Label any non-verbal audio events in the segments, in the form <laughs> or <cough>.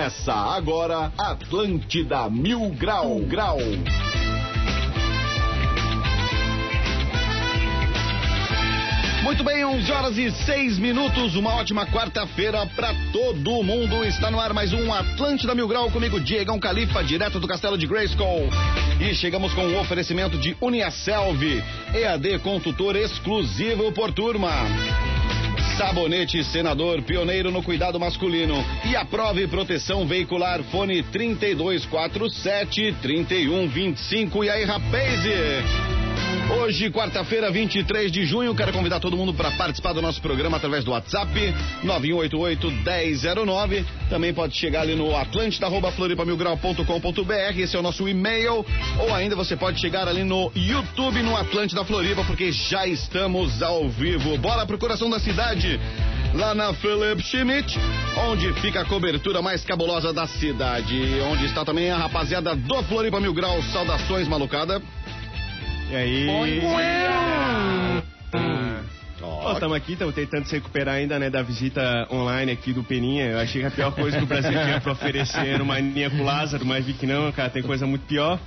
Começa agora Atlântida Mil Grau Grau. Muito bem, 11 horas e 6 minutos, uma ótima quarta-feira para todo mundo. Está no ar mais um Atlântida Mil Grau comigo, Diegão Califa, direto do Castelo de Grayskull. E chegamos com o um oferecimento de Uniaselv, EAD com tutor exclusivo por turma. Sabonete Senador, pioneiro no cuidado masculino. E a prova e proteção veicular, fone 3247 3125. E aí, rapaz? Hoje, quarta-feira, 23 de junho, quero convidar todo mundo para participar do nosso programa através do WhatsApp 9188-1009. Também pode chegar ali no atlântida.floripamilgrau.com.br, esse é o nosso e-mail. Ou ainda você pode chegar ali no YouTube, no Atlântida Floripa, porque já estamos ao vivo. Bora pro coração da cidade lá na Philip Schmidt, onde fica a cobertura mais cabulosa da cidade. Onde está também a rapaziada do Floripa Mil Grau. Saudações, malucada. E aí? Estamos aqui, estamos tentando se recuperar ainda, né, da visita online aqui do Peninha. Eu achei que a pior coisa que o Brasil tinha pra oferecer era uma aninha com o Lázaro, mas vi que não, cara, tem coisa muito pior.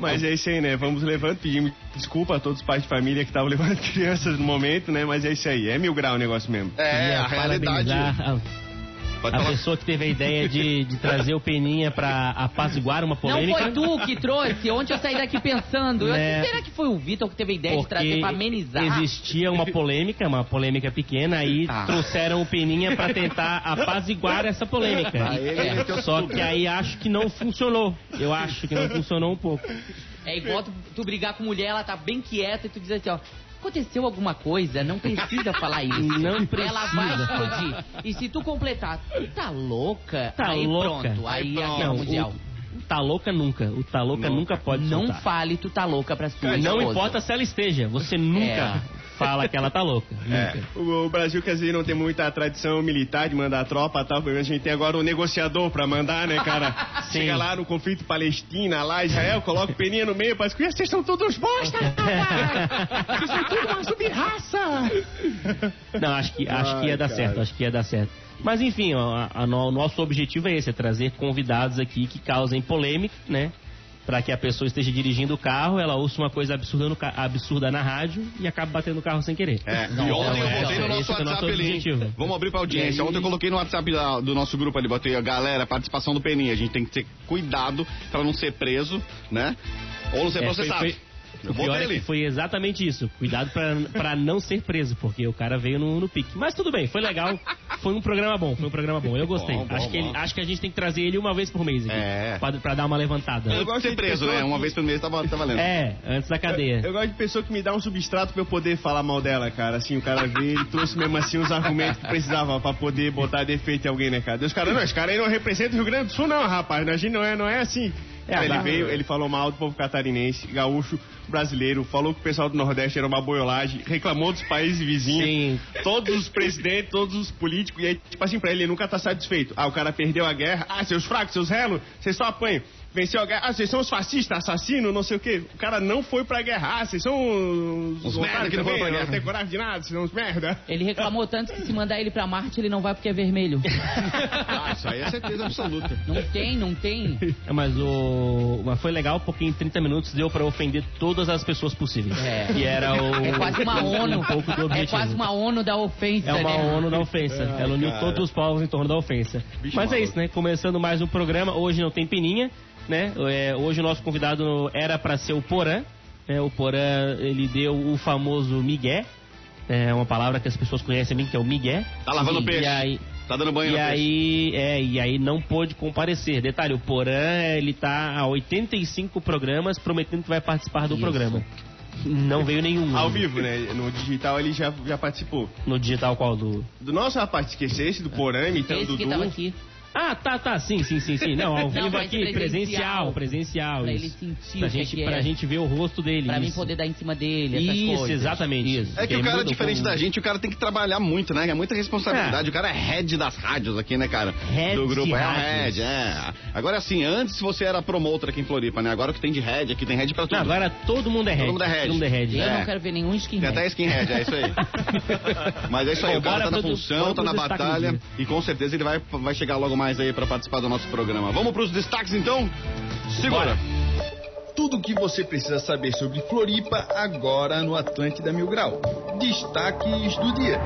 Mas é isso aí, né? Vamos levando, pedimos desculpa a todos os pais de família que estavam levando <laughs> crianças no momento, né? Mas é isso aí, é mil grau o negócio mesmo. É, a realidade. Pode a falar. pessoa que teve a ideia de, de trazer o Peninha pra apaziguar uma polêmica. Não foi tu que trouxe. Ontem eu saí daqui pensando. Eu é... será que foi o Vitor que teve a ideia Porque de trazer pra amenizar? Existia uma polêmica, uma polêmica pequena, aí ah. trouxeram o Peninha pra tentar apaziguar essa polêmica. Ah, é. Só que aí acho que não funcionou. Eu acho que não funcionou um pouco. É igual tu, tu brigar com mulher, ela tá bem quieta e tu diz assim, ó aconteceu alguma coisa, não precisa falar <laughs> isso. Não precisa. Ela vai explodir. E se tu completar, tá louca? Tá aí louca. pronto, aí, aí é a guerra mundial. O, tá louca nunca. O tá louca nunca pode Não soltar. fale tu tá louca pra sua Não importa se ela esteja, você nunca é. Fala que ela tá louca. <laughs> É. O, o, Brasil, quer dizer, não tem muita tradição militar de mandar tropa e tal. A gente tem agora o um negociador pra mandar, né, cara? <laughs> Sim. Chega lá no conflito Palestina, lá Israel, coloca o peninha no meio, parece que vocês são todos bosta! Vocês são tudo uma subraça! <laughs> Não, acho que, acho Ai, que ia dar cara. certo, acho que ia dar certo. Mas enfim, ó, a, a, o nosso objetivo é esse, é trazer convidados aqui que causem polêmica, né? Para que a pessoa esteja dirigindo o carro, ela ouça uma coisa absurda, no, absurda na rádio e acabe batendo o carro sem querer. É, e ontem eu botei no nosso WhatsApp é ali. Vamos abrir pra audiência. Ontem eu coloquei no WhatsApp do nosso grupo ali, botei a galera, participação do Peninha. A gente tem que ter cuidado para não ser preso, né? Ou não ser é, processado. Foi, foi... O pior é que foi exatamente isso. Cuidado pra, não ser preso, porque o cara veio no, no pique. Mas tudo bem, foi legal. Foi um programa bom, foi um programa bom. Eu gostei. Bom, bom, acho, que ele, acho que a gente tem que trazer ele uma vez por mês aqui. É. Pra, pra dar uma levantada. Eu gosto de ser preso, né? Uma vez por mês tá, tá valendo. É, antes da cadeia. Eu, eu, gosto de pessoa que me dá um substrato pra eu poder falar mal dela, cara. Assim, o cara veio e trouxe mesmo assim os argumentos que precisava pra poder botar defeito em alguém, né, cara? Deus, cara, não, esse cara aí não representa o Rio Grande do Sul, não, rapaz. A gente não é, não é assim. É, ele veio, ele falou mal do povo catarinense, gaúcho, brasileiro, falou que o pessoal do Nordeste era uma boiolagem, reclamou dos países vizinhos, Sim. todos os presidentes, todos os políticos, e aí, tipo assim, pra ele, ele nunca tá satisfeito. Ah, o cara perdeu a guerra, ah, seus fracos, seus relos, vocês só apanham venceu a guerra. Ah, vocês são os fascistas, assassinos, não sei o quê. O cara não foi pra guerra. Ah, vocês são os, os merda que não foram pra guerra. Não tem coragem de nada, vocês são uns merda. Ele reclamou tanto que se mandar ele pra Marte, ele não vai porque é vermelho. <laughs> ah, isso aí é certeza absoluta. Não tem, não tem. É, mas o. Mas foi legal porque em 30 minutos deu pra ofender todas as pessoas possíveis. É. E era o. É quase uma ONU. Um pouco do objetivo. É quase uma ONU da ofensa. É uma né? ONU da ofensa. É, Ela uniu cara. todos os povos em torno da ofensa. Bicho mas maluco. é isso, né? Começando mais um programa. Hoje não tem peninha né? É, hoje o nosso convidado era para ser o Porã. Né? O Porã, ele deu o famoso migué. É uma palavra que as pessoas conhecem bem, que é o migué. Tá lavando e, peixe. E aí, tá dando banho e no aí, peixe. É, e aí não pôde comparecer. Detalhe, o Porã, ele tá há 85 programas prometendo que vai participar do Isso. programa. Não veio nenhum. Ao vivo, né? No digital ele já, já participou. No digital qual? Do, do nosso rapaz, esquecesse do Porã, imitando do Dudu. aqui. Ah, tá, tá, sim, sim, sim, sim. Não, ao vivo aqui, presencial, presencial. Pra isso. ele sentir pra gente, que pra é. gente ver o rosto dele. Pra isso. mim poder dar em cima dele, essas Isso, coisas. exatamente. Isso. É que, o cara, diferente da gente, o cara tem que trabalhar muito, né? É muita responsabilidade. É. O cara é head das rádios aqui, né, cara? Head Do grupo. É o head, é. Agora, assim, antes você era promotor aqui em Floripa, né? Agora o que tem de head aqui, tem head pra tudo. Não, agora todo mundo é head. Todo mundo é head. Todo mundo é head. Eu é. não quero ver nenhum skinhead. Tem até skinhead, é isso aí. <laughs> Mas é isso aí, o cara tá na função, tá na batalha e com certeza ele vai, vai chegar logo mais aí pra participar do nosso programa. Vamos pros destaques então? Segura. Tudo o que você precisa saber sobre Floripa agora no Atlântida Mil Grau. Destaques do dia.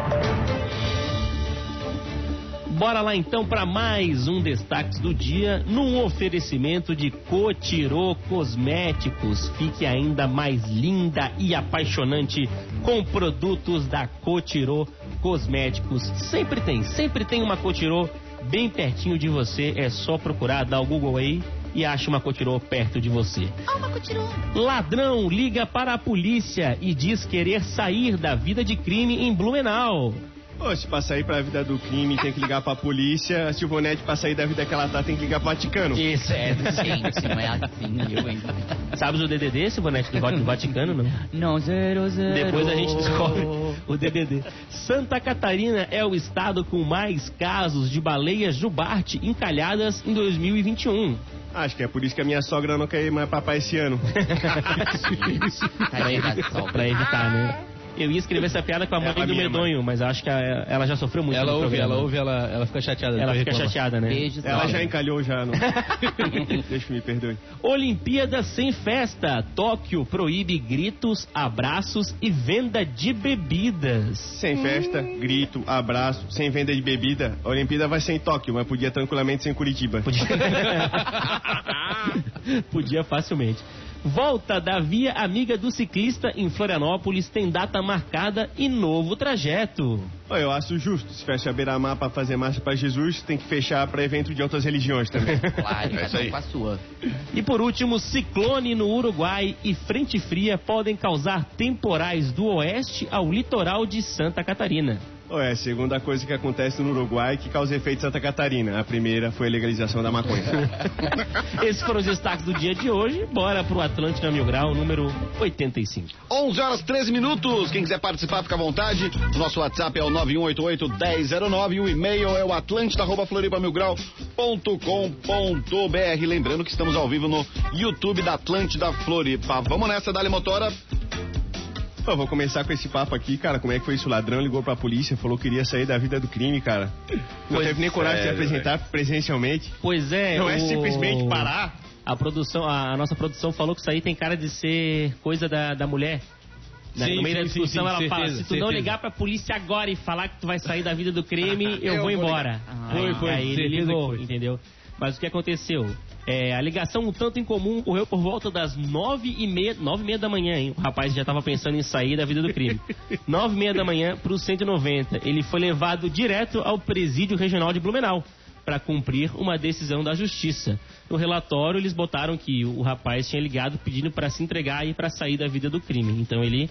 Bora lá então para mais um destaques do dia num oferecimento de Cotirô Cosméticos. Fique ainda mais linda e apaixonante com produtos da Cotirô Cosméticos. Sempre tem, sempre tem uma Cotirô bem pertinho de você. É só procurar, dar o Google aí e acha uma Cotirô perto de você. Ah, uma Cotirô. Ladrão liga para a polícia e diz querer sair da vida de crime em Blumenau. Se pra sair pra vida do crime tem que ligar pra polícia, a Silvonete pra sair da vida que ela tá tem que ligar pro Vaticano. Isso, É, gente, não é assim, eu, hein? Sabes o DDD, Silvanete, do Va- do Vaticano, não? Não, zero, zero. Depois a gente descobre o DDD. Santa Catarina é o estado com mais casos de baleias jubarte encalhadas em 2021. Acho que é por isso que a minha sogra não quer ir mais pá esse ano. Pra <laughs> evitar, pra evitar, né? Eu ia escrever essa piada com a mãe Ela do minha, medonho, mas acho que a- ela já sofreu muito Ela no ouve, programa. ela ouve, ela, ela fica chateada. Ela fica reclama. chateada, né? Beijos, Ela já encalhou já, não. <laughs> Deixa me perdoe. Olimpíada sem festa. Tóquio proíbe gritos, abraços e venda de bebidas. Sem festa, grito, abraço, sem venda de bebida. A Olimpíada vai ser em Tóquio, mas podia tranquilamente ser em Curitiba. Podia... <laughs> <laughs> Podia facilmente. Volta da Via Amiga do Ciclista em Florianópolis tem data marcada e novo trajeto. Eu acho justo. Se fecha a beira-mar pra fazer marcha pra Jesus, tem que fechar pra evento de outras religiões também. <laughs> Claro, É isso aí. com a sua. E por último, ciclone no Uruguai e frente fria podem causar temporais do oeste ao litoral de Santa Catarina. É a segunda coisa que acontece no Uruguai que causa efeito em Santa Catarina. A primeira foi a legalização da maconha. <laughs> Esses foram os destaques do dia de hoje. Bora pro Atlântida Mil Grau, número 85. 11 horas 13 minutos. Quem quiser participar, fica à vontade. O nosso WhatsApp é o 9188-1009 e o e-mail é o atlântida.floripamilgrau.com.br. Lembrando que estamos ao vivo no YouTube da Atlântida Floripa. Vamos nessa, Dali Motora. Pô, vou começar com esse papo aqui, cara. Como é que foi isso? O ladrão ligou pra polícia, falou que queria sair da vida do crime, cara. Não Pois teve nem coragem de se é, apresentar presencialmente. Pois é, Não é o- simplesmente parar. A produção, a, a nossa produção falou que isso aí tem cara de ser coisa da, da mulher. Na- Sim, no meio da sim, sim, discussão sim, ela fala, certeza, se tu não certeza. ligar pra polícia agora e falar que tu vai sair da vida do crime, <laughs> eu, Eu vou vou embora. Ah, aí, foi, foi, aí ele ligou, entendeu? Mas o que aconteceu? É, a ligação um tanto em comum ocorreu por volta das nove e meia, nove e meia da manhã, hein? O rapaz já estava pensando em sair da vida do crime. <laughs> nove e meia da manhã pro 190. Ele foi levado direto ao presídio regional de Blumenau para cumprir uma decisão da justiça. No relatório, eles botaram que o rapaz tinha ligado pedindo para se entregar e para sair da vida do crime. Então ele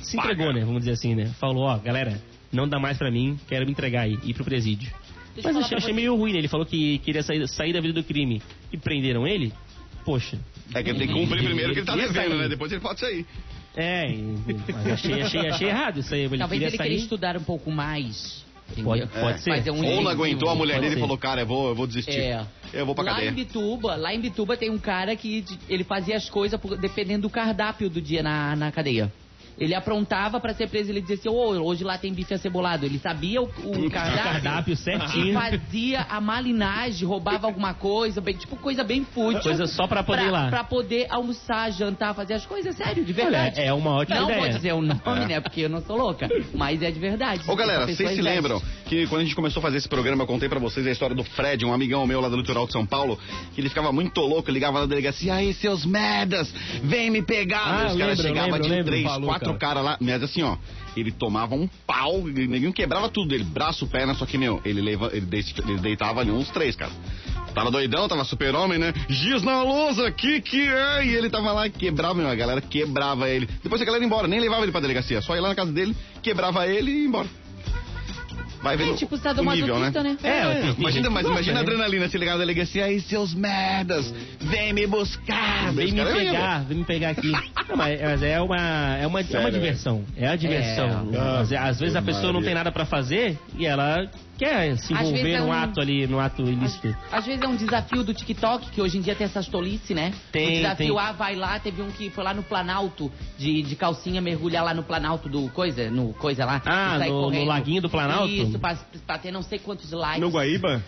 se entregou, né? Vamos dizer assim, né? Falou, ó, galera, não dá mais para mim, quero me entregar aí, ir pro presídio. Deixa eu Mas falar achei, achei meio ruim, né? Ele falou que queria sair, sair da vida do crime e prenderam ele. Poxa. É que ele tem que cumprir primeiro que ele tá devendo, sair. né? Depois ele pode sair. É, mas achei, achei, achei errado isso aí. Ele Talvez queria ele sair. queria estudar um pouco mais. Pode, pode ser. Fazer um Ou não aguentou a mulher dele e falou, cara, eu vou, eu vou desistir. É. Eu vou pra lá cadeia. em Bituba, lá em Bituba tem um cara que ele fazia as coisas por- dependendo do cardápio do dia na, na cadeia. Ele aprontava pra ser preso, ele dizia assim, "Ô, hoje lá tem bife acebolado. Ele sabia o, o cardápio, cardápio e certinho. fazia a malinagem, roubava alguma coisa, bem, tipo coisa bem fútil. Coisa só pra poder ir pra, lá. Pra poder almoçar, jantar, fazer as coisas, sério, de Olha, verdade. é uma ótima não ideia. vou dizer o nome, né, porque eu não sou louca, mas é de verdade. Ô galera, vocês se lembram que quando a gente começou a fazer esse programa, eu contei pra vocês a história do Fred, um amigão meu lá do litoral de São Paulo, que ele ficava muito louco, ligava na delegacia, aí seus merdas, vem me pegar. Ah, os caras chegavam de lembro. três, Falou, quatro cara. caras lá, mas assim, ó, ele tomava um pau, ninguém quebrava tudo dele, braço, perna, só que, meu, ele, leva, ele, deit- ele deitava ali uns três, cara. Tava doidão, tava super-homem, né? Giz na lousa, que que é? E ele tava lá e quebrava, meu, a galera quebrava ele. Depois a galera ia embora, nem levava ele pra delegacia, só ia lá na casa dele, quebrava ele e ia embora. Vai ver É o- tipo o sadomasoquista, nível, né? É, tem- tem Imagina, mas imagina a né? adrenalina se ligar na delegacia, aí seus merdas, vem me buscar. Vem me pegar, vem me pegar aqui. Não, mas, mas é uma, é uma, é uma diversão. É a diversão. É. Às, às vezes a pessoa não tem nada pra fazer e ela quer se envolver é num um- ato ali, num ato ilícito. Às vezes é um desafio do TikTok, que hoje em dia tem essas tolices, né? Tem, o desafio, tem. ah, vai lá, teve um que foi lá no Planalto, de, de calcinha, mergulhar lá no Planalto do coisa, no coisa lá. Ah, no- no. Laguinho do Planalto? Isso, pra, pra ter não sei quantos likes. No Guaíba?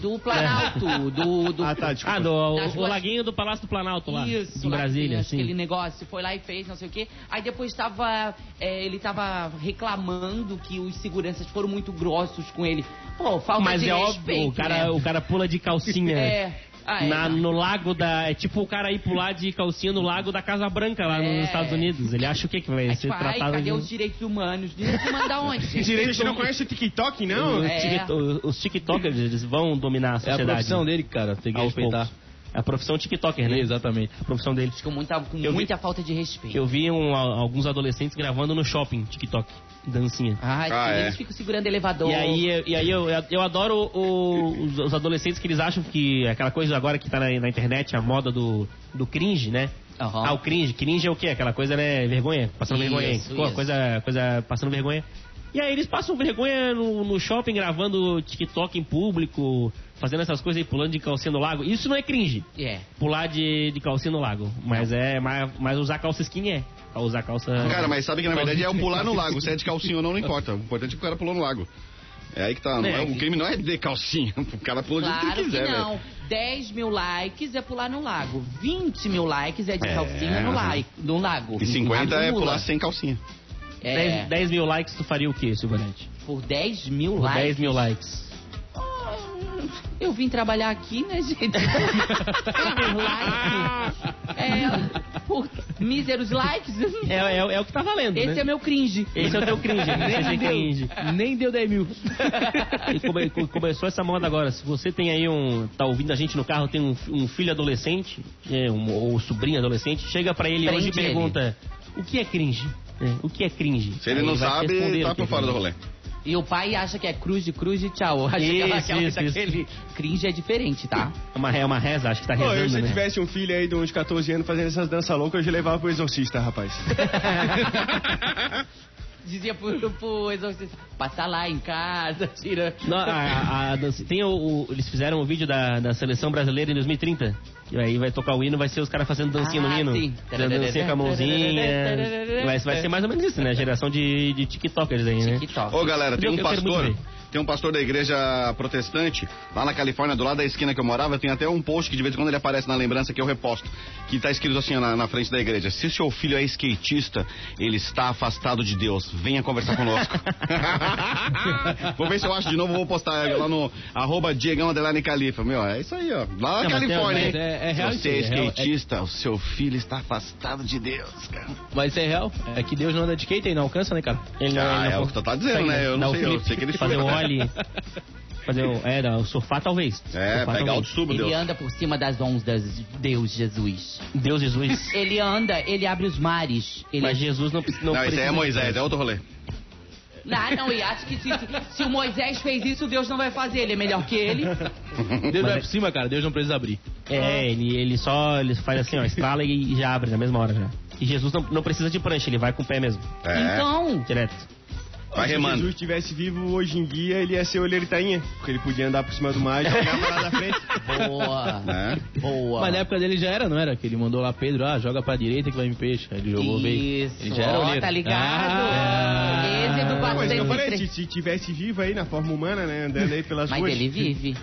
Do Planalto, do... do Ah, tá, desculpa. Ah, do, o, ruas- Laguinho do Palácio do Planalto lá. Isso, em Brasília. Aquele negócio, foi lá e fez, não sei o quê. Aí depois tava. é, ele tava reclamando que os seguranças foram muito grossos com ele. Pô, falta Mas de é óbvio, respeito. o cara, né? o cara pula de calcinha. <laughs> É. Ah, é, na- no lago da. É tipo o cara ir pular de calcinha no lago da Casa Branca lá É. nos Estados Unidos. Ele acha o que que vai ser tipo, ai, tratado cadê de... os direitos humanos? Direitos humanos da onde? <laughs> gente? Vocês não conhecem o TikTok, não? Os, É. os- os tiktokers, eles vão dominar a É a sociedade. profissão dele, cara. Tem que aos respeitar. poucos. É a profissão tiktoker, né? Exatamente. A profissão dele. Com muita, com Eu vi- muita falta de respeito. Eu vi um- alguns adolescentes gravando no shopping, TikTok, dancinha. Ai, Ah, eles é. ficam segurando elevador. E aí, e aí eu, eu adoro o- os, os adolescentes que eles acham que aquela coisa agora que tá na, na internet, a moda do, do cringe, né? Aham. Ah, o cringe. Cringe é o quê? Aquela coisa, né? Vergonha. Passando Isso, vergonha. Pô, isso. coisa, coisa passando vergonha. E aí eles passam vergonha no, no shopping gravando TikTok em público, fazendo essas coisas aí, pulando de calcinha no lago. Isso não é cringe. É. Pular de, de calcinha no lago. Mas é. Mas, mas usar calça skin é. Usar calça. Cara, mas sabe que na verdade é um pular no <laughs> lago. Se é de calcinha ou não, não importa. O importante é que o cara pulou no lago. É aí que tá. não É, é- o que- crime não é de calcinha. <laughs> O cara pula do jeito que Claro ele que quiser, não. velho. 10 mil likes é pular no lago. 20 mil likes é de É, calcinha no, lai- no lago. E 50 é Acumula. pular sem calcinha. É, 10, 10 mil likes, tu faria o quê, Silvanete? por 10 mil Por likes. 10 mil likes. Eu vim trabalhar aqui, né, gente? <laughs> É, por míseros likes. É, é, é o que tá valendo, Esse né? é meu cringe. Esse é o teu cringe, <laughs> esse é cringe. Nem deu 10 mil. E come- co- começou essa moda agora. Se você tem aí um. tá ouvindo a gente no carro, tem um, um filho adolescente, é, um- ou sobrinho adolescente, chega pra ele hoje e Prende ele. pergunta: o que é cringe? É, o que é cringe? Se ele Aí não sabe, tá por fora do rolê. E o pai acha que é cruz de cruz de tchau. Acha que ela- Isso, aquela- isso, cringe é diferente, tá? É uma, é uma reza, acho que tá Pô, eu, rezando, se eu né? tivesse um filho aí de uns 14 anos fazendo essas danças loucas, eu já levava pro exorcista, rapaz. <laughs> Dizia pro, pro exorcista, passa lá em casa, tira. Não, a- a- tem o, o- eles fizeram um vídeo da, da seleção brasileira em 2030. E aí vai tocar o hino, vai ser os caras fazendo dancinha Ah, no hino. sim. Fazendo dancinha com a mãozinha. Vai, vai ser mais ou menos isso, né? A geração de, de TikTokers aí, né? TikTok. Ô galera, tem um pastor. Tem um pastor da igreja protestante, lá na Califórnia, do lado da esquina que eu morava, tem até um post que de vez em quando ele aparece na lembrança que eu reposto, que tá escrito assim na, na frente da igreja. Se seu filho é skatista, ele está afastado de Deus. Venha conversar conosco. <laughs> vou ver se eu acho de novo, vou postar lá no arroba Diegão Adelane Califa. Meu, é isso aí, ó. Lá na Não, Califórnia, mas é- é real Se você é é real. skatista, o seu filho está afastado de Deus, cara. Mas isso é real. É que Deus não anda de skate e não alcança, né, cara? Ele não, Ah, ele é não o que tu tá dizendo, consegue, né? Eu não o sei, eu sei que ele Fazer foi. O ollie. Fazer o. É, não, surfar talvez. É, Surfar, pegar o talvez. subo, Ele Deus. anda por cima das ondas, Deus Jesus. Deus Jesus. Ele anda, ele abre os mares. Ele... Mas Jesus não, não, Não, esse precisa aí é Moisés, é outro rolê. Ah, não, e acha que se, se o Moisés fez isso, Deus não vai fazer. Ele é melhor que ele. Deus vai por cima, cara. Deus não precisa abrir. É, ele, ele só ele faz assim, ó, estrala e, e já abre na mesma hora já. E Jesus não, não precisa de prancha, ele vai com o pé mesmo, É, Então, direto. Vai Se remando. Jesus estivesse vivo hoje em dia, ele ia ser olheiro tainha. Porque ele podia andar por cima do mar e jogar pra lá da frente. <laughs> boa. né? Boa. Mas na época dele já era, não era? Que ele mandou lá Pedro, ah, joga pra direita que vai me peixe. Aí ele jogou, veio. Isso, Ele já era olheiro. tá ligado? Ah, Esse é do Não, mas eu falei, 403. se, se tivesse vivo aí na forma humana, né? Andando aí pelas Mas ruas. ele vive.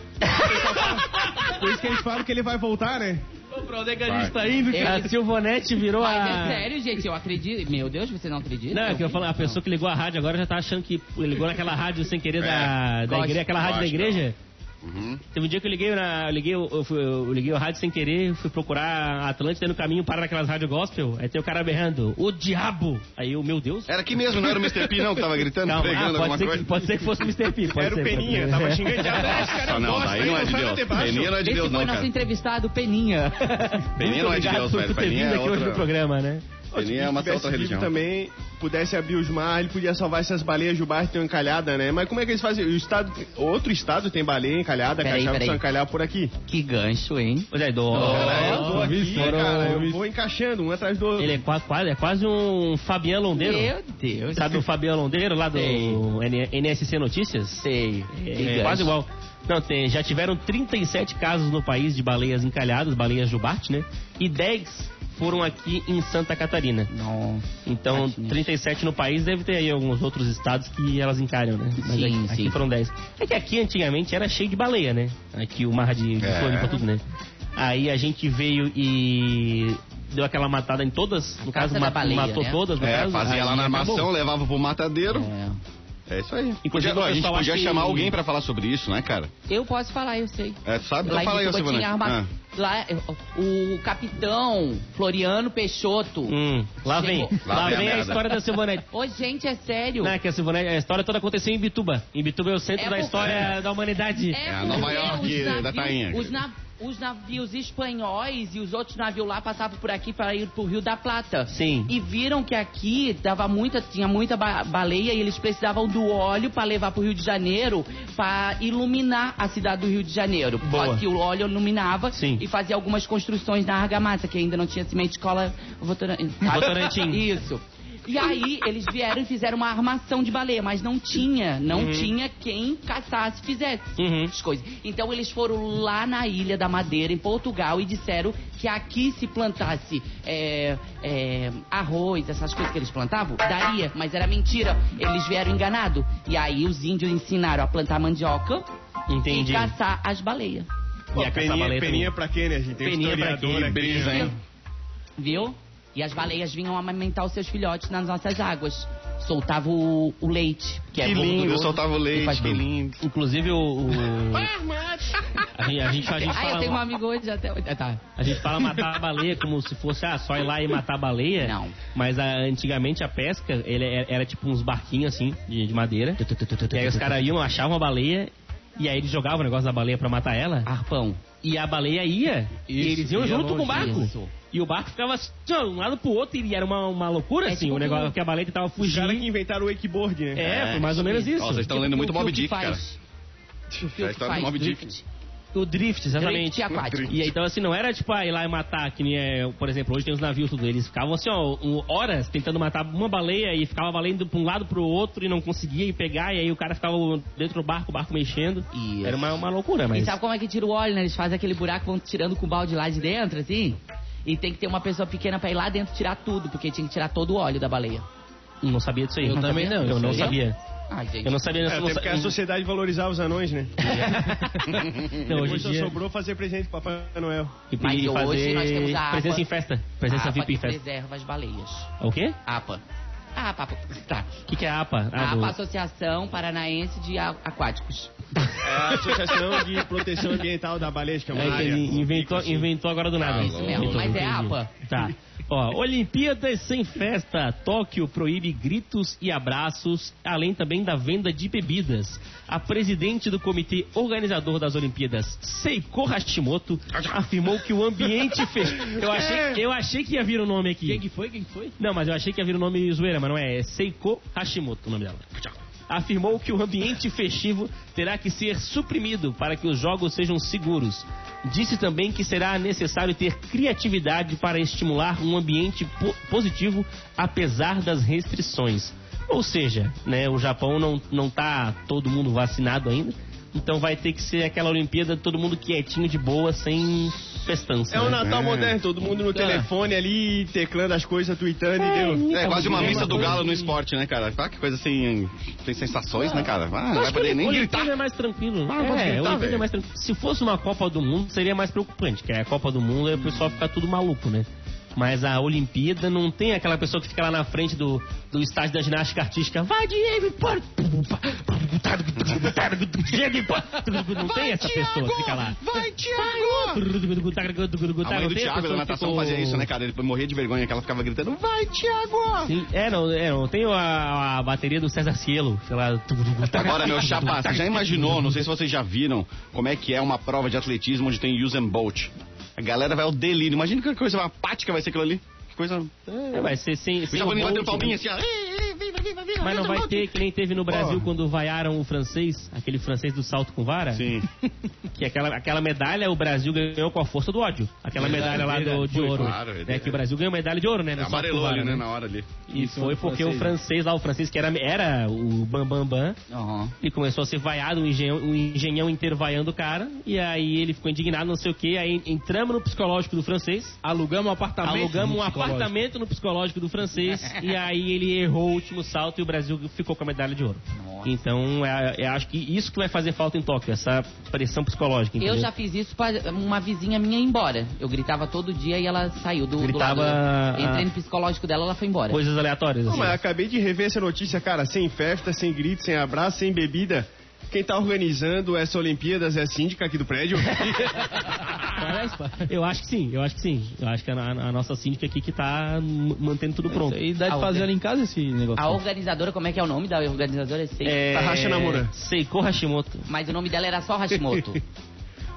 Por isso que eles falam que ele vai voltar, né? Pra onde é que a gente tá indo, Eu- A Silvonete virou Mas a... é sério, gente, eu acredito. Meu Deus, você não acredita? Não, é que eu falo, a pessoa que ligou a rádio agora já tá achando que ligou naquela rádio sem querer da, da gosto, igreja, aquela rádio da gosto. igreja. Uhum. Teve um dia que eu liguei na. Eu liguei, eu, fui- eu liguei o rádio sem querer, fui procurar a Atlântida e no caminho para naquelas rádios gospel. Aí tem o cara berrando, o diabo! Aí eu, meu Deus. Era aqui mesmo, não era o Mr. P não que tava gritando, ah, pregando pode, alguma coisa? que, pode ser que fosse o Mr. P. Pode Era ser, o Peninha, ser. tava <laughs> xingando. Ah, esse cara Ah, não, bosta, daí aí não é de Deus. Peninha não é de Esse Deus foi não, nosso cara. entrevistado, Peninha. Peninha não é de Deus, velho. Peninha é aqui hoje no programa, né? É uma Se tivesse outra religião. também, pudesse abrir os mares, ele podia salvar essas baleias jubás que estão encalhadas, né? Mas como é que eles fazem? O estado, outro estado tem baleia encalhada, Peraí, cachorro peraí. são encalhar por aqui. Que gancho, hein? Pois é, do, Cara, eu tô aqui, cara, eu vou encaixando um atrás do outro. Ele é quase, quase, é quase um Fabian Londeiro. Meu Deus. Sabe o Fabian Londeiro lá do. N- NSC Notícias? Sei. É, gancho. quase igual. Não, tem, já tiveram 37 casos no país de baleias encalhadas, baleias jubarte, né? E 10 foram aqui em Santa Catarina. Nossa. Então, Tadinha. 37 no país, deve ter aí alguns outros estados que elas encaram, né? Mas Sim, aqui, aqui sim. foram 10. É que aqui antigamente era cheio de baleia, né? Aqui o mar de, de É. Floripa, tudo, né? Aí a gente veio e deu aquela matada em todas, no caso mat- baleia, matou né? todas, no É, caso. fazia lá na acabou. armação, levava pro matadeiro. É. É isso aí. Inclusive, Podia- a gente podia chamar que- alguém pra falar sobre isso, né, cara? Eu posso falar, eu sei. É, sabe? Então fala aí, Silvana. arma... Ah. Lá, o capitão Floriano Peixoto. Hum, lá vem, lá, Lá vem a vem a história da Silvanete. Ô, gente, é sério. Não, é que a Silvanete, a história toda aconteceu em Bituba. Em Bituba é o centro É da porque- história da humanidade. É, É a porque Nova York os da navios- tainha. Os, na- os navios espanhóis e os outros navios lá passavam por aqui para ir pro Rio da Plata. Sim. E viram que aqui dava muita, tinha muita ba- baleia e eles precisavam do óleo para levar pro Rio de Janeiro para iluminar a cidade do Rio de Janeiro. Boa. Só que o óleo iluminava Sim. E fazia algumas construções na argamassa, que ainda não tinha cimento de escola Votoran- <laughs> Votorantim. Isso. E aí eles vieram e fizeram uma armação de baleia, mas não tinha, não Uhum. tinha quem caçasse e fizesse Uhum. as coisas. Então eles foram lá na Ilha da Madeira, em Portugal, e disseram que aqui se plantasse é, é, arroz, essas coisas que eles plantavam, daria, mas era mentira. Eles vieram enganados. E aí os índios ensinaram a plantar mandioca Entendi. e caçar as baleias. E a peninha, peninha pra quê, né? A gente tem Peninha pra quê? aqui, Brisa, né? hein? Viu? E as baleias vinham amamentar os seus filhotes nas nossas águas. Soltavam o, o leite, que, é Que lindo, gorduroso soltava o e leite, que lindo. Inclusive o. o- <laughs> a, gente, a, gente, a, gente Ah, eu tenho um fala, amigo hoje até hoje. Ah, tá. a gente fala matar a baleia como se fosse ah, só ir lá e matar a baleia. Não. Mas ah, antigamente a pesca ele era, era tipo uns barquinhos assim, de, de madeira. E aí os caras iam, achavam a baleia. E aí eles jogavam o negócio da baleia pra matar ela. Arpão. E a baleia ia. e Isso, eles iam ia junto longe, com o barco. isso. E o barco ficava assim, ó, um lado pro outro. E era uma, uma loucura, É assim. tipo o negócio que- que a baleia tentava Os fugir. caras que inventaram o wakeboard, né? É, foi mais ou menos isso. Nossa, vocês estão lendo muito que Dick, cara. faz? O que É o faz? Drift. O drift, exatamente. Drift aquático. E aí, então, assim, não era tipo, ah, ir lá e matar, que nem é, por exemplo, hoje tem os navios, tudo. Eles ficavam assim, ó, horas tentando matar uma baleia e ficava a baleia indo pra um lado pro outro e não conseguia ir pegar, e aí o cara ficava dentro do barco, o barco mexendo. Isso. Era uma, uma loucura, mas. E sabe como é que tira o óleo, né? Eles fazem aquele buraco, vão tirando com o balde lá de dentro, assim. E tem que ter uma pessoa pequena pra ir lá dentro tirar tudo, porque tinha que tirar todo o óleo da baleia. Não sabia disso aí. Eu também não, Eu não sabia. Ai, gente. Eu não sabia. É, eu não até porque a sociedade valorizava os anões, né? <laughs> Não, hoje Depois dia. sobrou fazer presente pro Papai Noel. E Mas e hoje fazer nós temos a presença APA. em festa. Presença a APA VIP em festa. preserva as baleias. O quê? APA. A APA. Tá. O que, que é a APA? A do- APA, Associação Paranaense de A- Aquáticos. É a Associação de Proteção Ambiental da Baleia de É que Camargo. ele inventou, inventou agora do nada. Ah, Isso mesmo, Inventou, mas é. APA. Tá. Ó, Olimpíadas sem festa. Tóquio proíbe gritos e abraços, além também da venda de bebidas. A presidente do comitê organizador das Olimpíadas, Seiko Hashimoto, afirmou que o ambiente <laughs> fez. Eu achei, eu achei que ia vir o nome aqui. Quem que foi? Quem que foi? Não, mas eu achei que ia vir o nome zoeira, mas não é. É Seiko Hashimoto o nome dela. Afirmou que o ambiente festivo terá que ser suprimido para que os jogos sejam seguros. Disse também que será necessário ter criatividade para estimular um ambiente po- positivo apesar das restrições. Ou seja, né, o Japão não, não tá todo mundo vacinado ainda, então vai ter que ser aquela Olimpíada todo mundo quietinho de boa, sem festança. É o né? Natal É. moderno, todo mundo no É. telefone ali, teclando as coisas, tweetando e deu. É quase uma É missa do coisa galo no de- esporte, né, cara? Ah, que coisa sem, sem sensações, né, cara? Ah, não vai poder que nem o gritar. Olimpíada é mais tranquilo. Ah, é, gritar, Olimpíada é mais tranquilo. Se fosse uma Copa do Mundo, seria mais preocupante, que é a Copa do Mundo e o pessoal fica tudo maluco, né? Mas a Olimpíada não tem aquela pessoa que fica lá na frente do, do estádio da ginástica artística. Vai, Diego! pô! Não tem essa pessoa que fica lá. Vai, Thiago! A A mãe do Thiago da natação ficou- fazia isso, né, cara? Ele morria de vergonha que ela ficava gritando, vai, Thiago! Sim, é, não, é, não. Tem a, a bateria do César Cielo, sei lá. Agora, meu chapa, você já imaginou, não sei se vocês já viram, como é que é uma prova de atletismo onde tem use and bolt? A galera vai ao delírio. Imagina que coisa apática vai ser aquilo ali. Que coisa... É, vai ser sem. O japonês Bolt, palminho né? assim, ó. "Ei, ei, Viva, viva, viva! Mas não vai Bolt." ter, que nem teve no Brasil Pô. quando vaiaram o francês, aquele francês do salto com vara. Sim. <laughs> Que aquela, aquela medalha o Brasil ganhou com a força do ódio. Aquela Verdade, medalha lá do, de foi, ouro. claro, é que o Brasil ganhou medalha de ouro, né? No Amarelou vara, ali, né, na hora ali. E Isso, foi porque o francês. francês lá, o francês que era, era o Bam Bam Bam, Aham. e começou a ser vaiado, um engenhão, um engenhão inteiro vaiando o cara. E aí ele ficou indignado, não sei o que. Aí entramos no psicológico do francês. Alugamos um apartamento. Alugamos um apartamento no psicológico do francês <laughs> e aí ele errou o último salto e o Brasil ficou com a medalha de ouro. Nossa. Então, é, é, acho que isso que vai fazer falta em Tóquio, essa pressão psicológica. Eu entendeu? já fiz isso pra uma vizinha minha ir embora. Eu gritava todo dia e ela saiu do, do Gritava, lado. Entrei ah, no psicológico dela, ela foi embora. Coisas aleatórias. Não, assim. mas acabei de rever essa notícia, cara, sem festa, sem grito, sem abraço, sem bebida. Quem tá organizando essa Olimpíadas é a síndica aqui do prédio. <laughs> <laughs> Pá. Eu acho que sim, eu acho que sim. Eu acho que a, a nossa síndica aqui que tá mantendo tudo pronto. E dá de fazer ali em casa esse negócio. A organizadora, como é que é o nome da organizadora? Sei. É, Tahashi Namura. Seiko Hashimoto. Mas o nome dela era só Hashimoto. <laughs>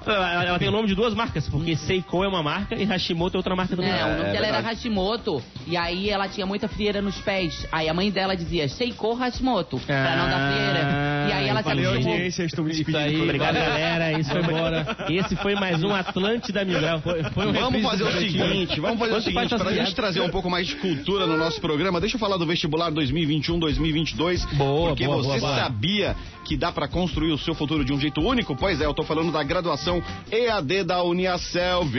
Ela, ela tem o nome de duas marcas, porque Seiko é uma marca e Hashimoto é outra marca também. Não, o nome é dela era. Hashimoto. E aí ela tinha muita frieira nos pés. Aí a mãe dela dizia Seiko Hashimoto, pra não dar frieira. E aí ela se acostumou. audiência, estou me despedindo. aí, Obrigado, galera. Isso foi embora. Esse foi mais um Atlântida Grau. Foi, foi um Vamos fazer o seguinte, vamos fazer o seguinte, faz para a essa gente trazer um pouco mais de cultura no nosso programa, deixa eu falar do vestibular 2021-2022. Boa, porque boa, você boa. sabia que dá para construir o seu futuro de um jeito único? Pois é, eu tô falando da graduação EAD da Uniaselv,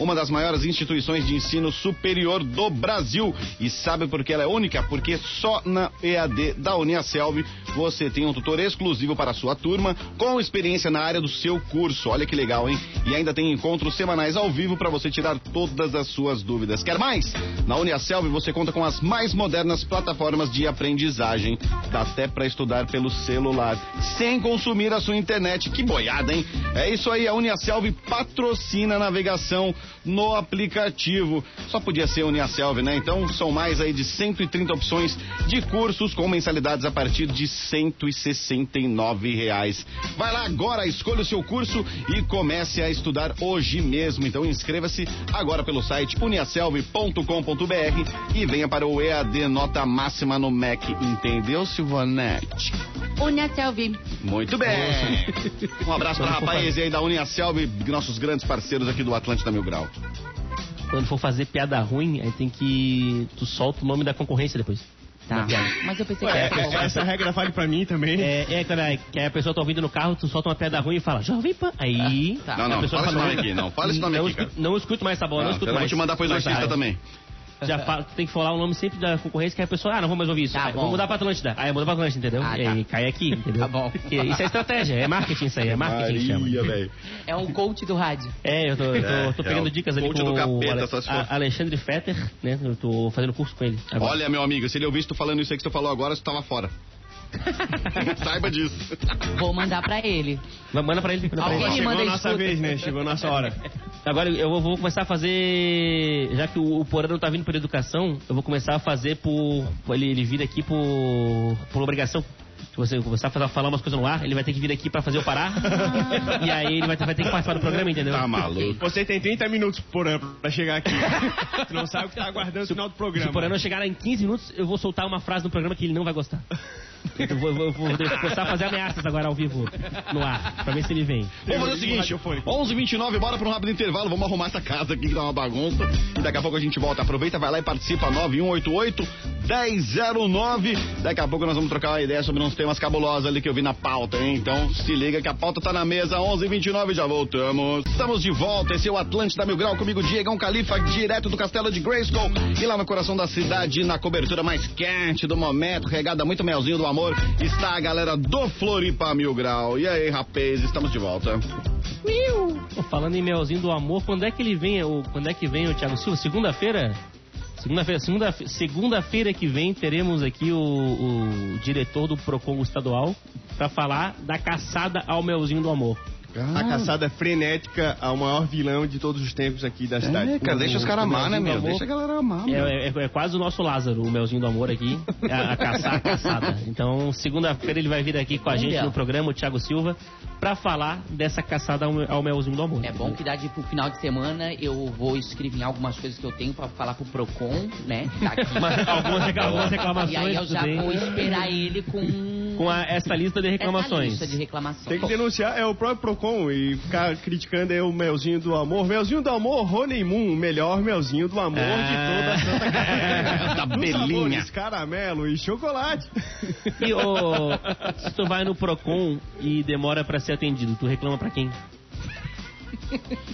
uma das maiores instituições de ensino superior do Brasil. E sabe por que ela é única? Porque só na EAD da Uniaselv você tem um tutor exclusivo para a sua turma, com experiência na área do seu curso. Olha que legal, hein? E ainda tem encontros semanais ao vivo para você tirar todas as suas dúvidas. Quer mais? Na Uniaselv você conta com as mais modernas plataformas de aprendizagem. Dá até para estudar pelo celular, sem consumir a sua internet. Que boiada, hein? É isso aí, a Uniaselv patrocina a navegação no aplicativo. Só podia ser Uniaselv, né? Então são mais aí de 130 opções de cursos com mensalidades a partir de 169 reais. Vai lá agora, escolha o seu curso e comece a estudar hoje mesmo. Então inscreva-se agora pelo site uniaselv.com.br e venha para o EAD Nota Máxima no MEC. Entendeu, Silvanete? Uniaselv. Muito bem. Um abraço para a rapaz aí da Uniaselv, nossos grandes parceiros aqui do Atlântida Mil Grau. Quando for fazer piada ruim, aí tem que. Tu solta o nome da concorrência depois. Tá. Mas eu pensei que Ué, era essa, essa regra vale pra mim também. É, é quando a, que a pessoa tá ouvindo no carro, tu solta uma piada ruim e fala, Jovem Pan. Aí. Tá. Não, a não, pessoa fala esse nome aqui, não. Fala esse nome não aqui, cara. escuto, não escuto mais essa bola, não, Não, escuto eu vou mais. te mandar pro mais exorcista também. Já fala- tem que falar o nome sempre da concorrência que a pessoa, ah, não vou mais ouvir isso. Tá. Vou mudar pra Atlântida. Aí muda pra Atlântida, entendeu? Ah, e tá. aí cai aqui, entendeu? Tá bom. Porque Isso é estratégia, é marketing isso aí, é marketing chama. Maria. É um coach do rádio. É, eu tô, eu tô- É, tô é pegando o dicas ali coach com do capeta, o Ale- Alexandre Fetter, né? Eu tô fazendo curso com ele. agora. Olha, meu amigo, se ele ouvisse tu falando isso aí que tu falou agora, tu tava fora. <laughs> Saiba disso. Vou mandar pra ele. Manda pra ele. Manda pra Alguém ele. me Chegou manda a nossa escuta. vez, né? Chegou a nossa hora. Agora eu vou- começar a fazer. Já que o, o Porã não tá vindo por educação, eu vou começar a fazer por. Ele, ele vir aqui por, por obrigação. Se você começar a falar umas coisas no ar, ele vai ter que vir aqui pra fazer eu parar. e aí ele vai ter, vai ter que participar do programa, entendeu? Tá maluco. Você tem 30 minutos por ano pra chegar aqui. <laughs> Tu não sabe o que tá aguardando no final do Se programa. o Porã não chegar lá em 15 minutos, eu vou soltar uma frase no programa que ele não vai gostar. Eu vou, vou, vou começar a fazer ameaças agora ao vivo no ar, pra ver se ele vem. Vamos fazer o seguinte, Radiofônico. 11h29, bora pra um rápido intervalo, vamos arrumar essa casa aqui que tá uma bagunça. E daqui a pouco a gente volta. Aproveita, vai lá e participa, 9188-1009. Daqui a pouco nós vamos trocar uma ideia sobre uns temas cabulosos ali que eu vi na pauta, hein? Então se liga que a pauta tá na mesa, 11h29, já voltamos. Estamos de volta, esse é o Atlântida Mil Grau, comigo Diegão Califa, direto do Castelo de Grayskull. E lá no coração da cidade, na cobertura mais quente do momento, regada muito melzinho do amor, está a galera do Floripa Mil Grau. E aí, rapaz, estamos de volta. Pô, falando em melzinho do amor, quando é que ele vem? O, quando é que vem o Thiago Silva? Segunda-feira? Segunda-feira, segunda, segunda-feira que vem teremos aqui o, o diretor do Procon estadual para falar da caçada ao melzinho do amor. A caçada frenética ao maior vilão de todos os tempos aqui da cidade. É, cara, deixa os caras o amar, né, meu? Amor. Deixa a galera amar. É, é- é quase o nosso Lázaro, o melzinho do amor aqui, a, a caçar a caçada. Então, segunda-feira ele vai vir aqui com a gente no programa, o Thiago Silva, para falar dessa caçada ao, ao melzinho do amor. É bom que dá de pro final de semana eu vou escrever algumas coisas que eu tenho pra falar pro Procon, né? Tá. <laughs> Mas algumas, recla- algumas E reclamações. aí eu já bem. vou esperar ele com com a- essa lista de Essa reclamações. lista de reclamações. Tem que denunciar, é o próprio Procon e ficar criticando aí o melzinho do amor. Melzinho do amor, Honeymoon, o melhor melzinho do amor Ah. de toda a Santa Catarina. <laughs> Da Dos belinha. sabores, caramelo e chocolate. E ô, <laughs> se tu vai no Procon e demora pra ser atendido, tu reclama pra quem?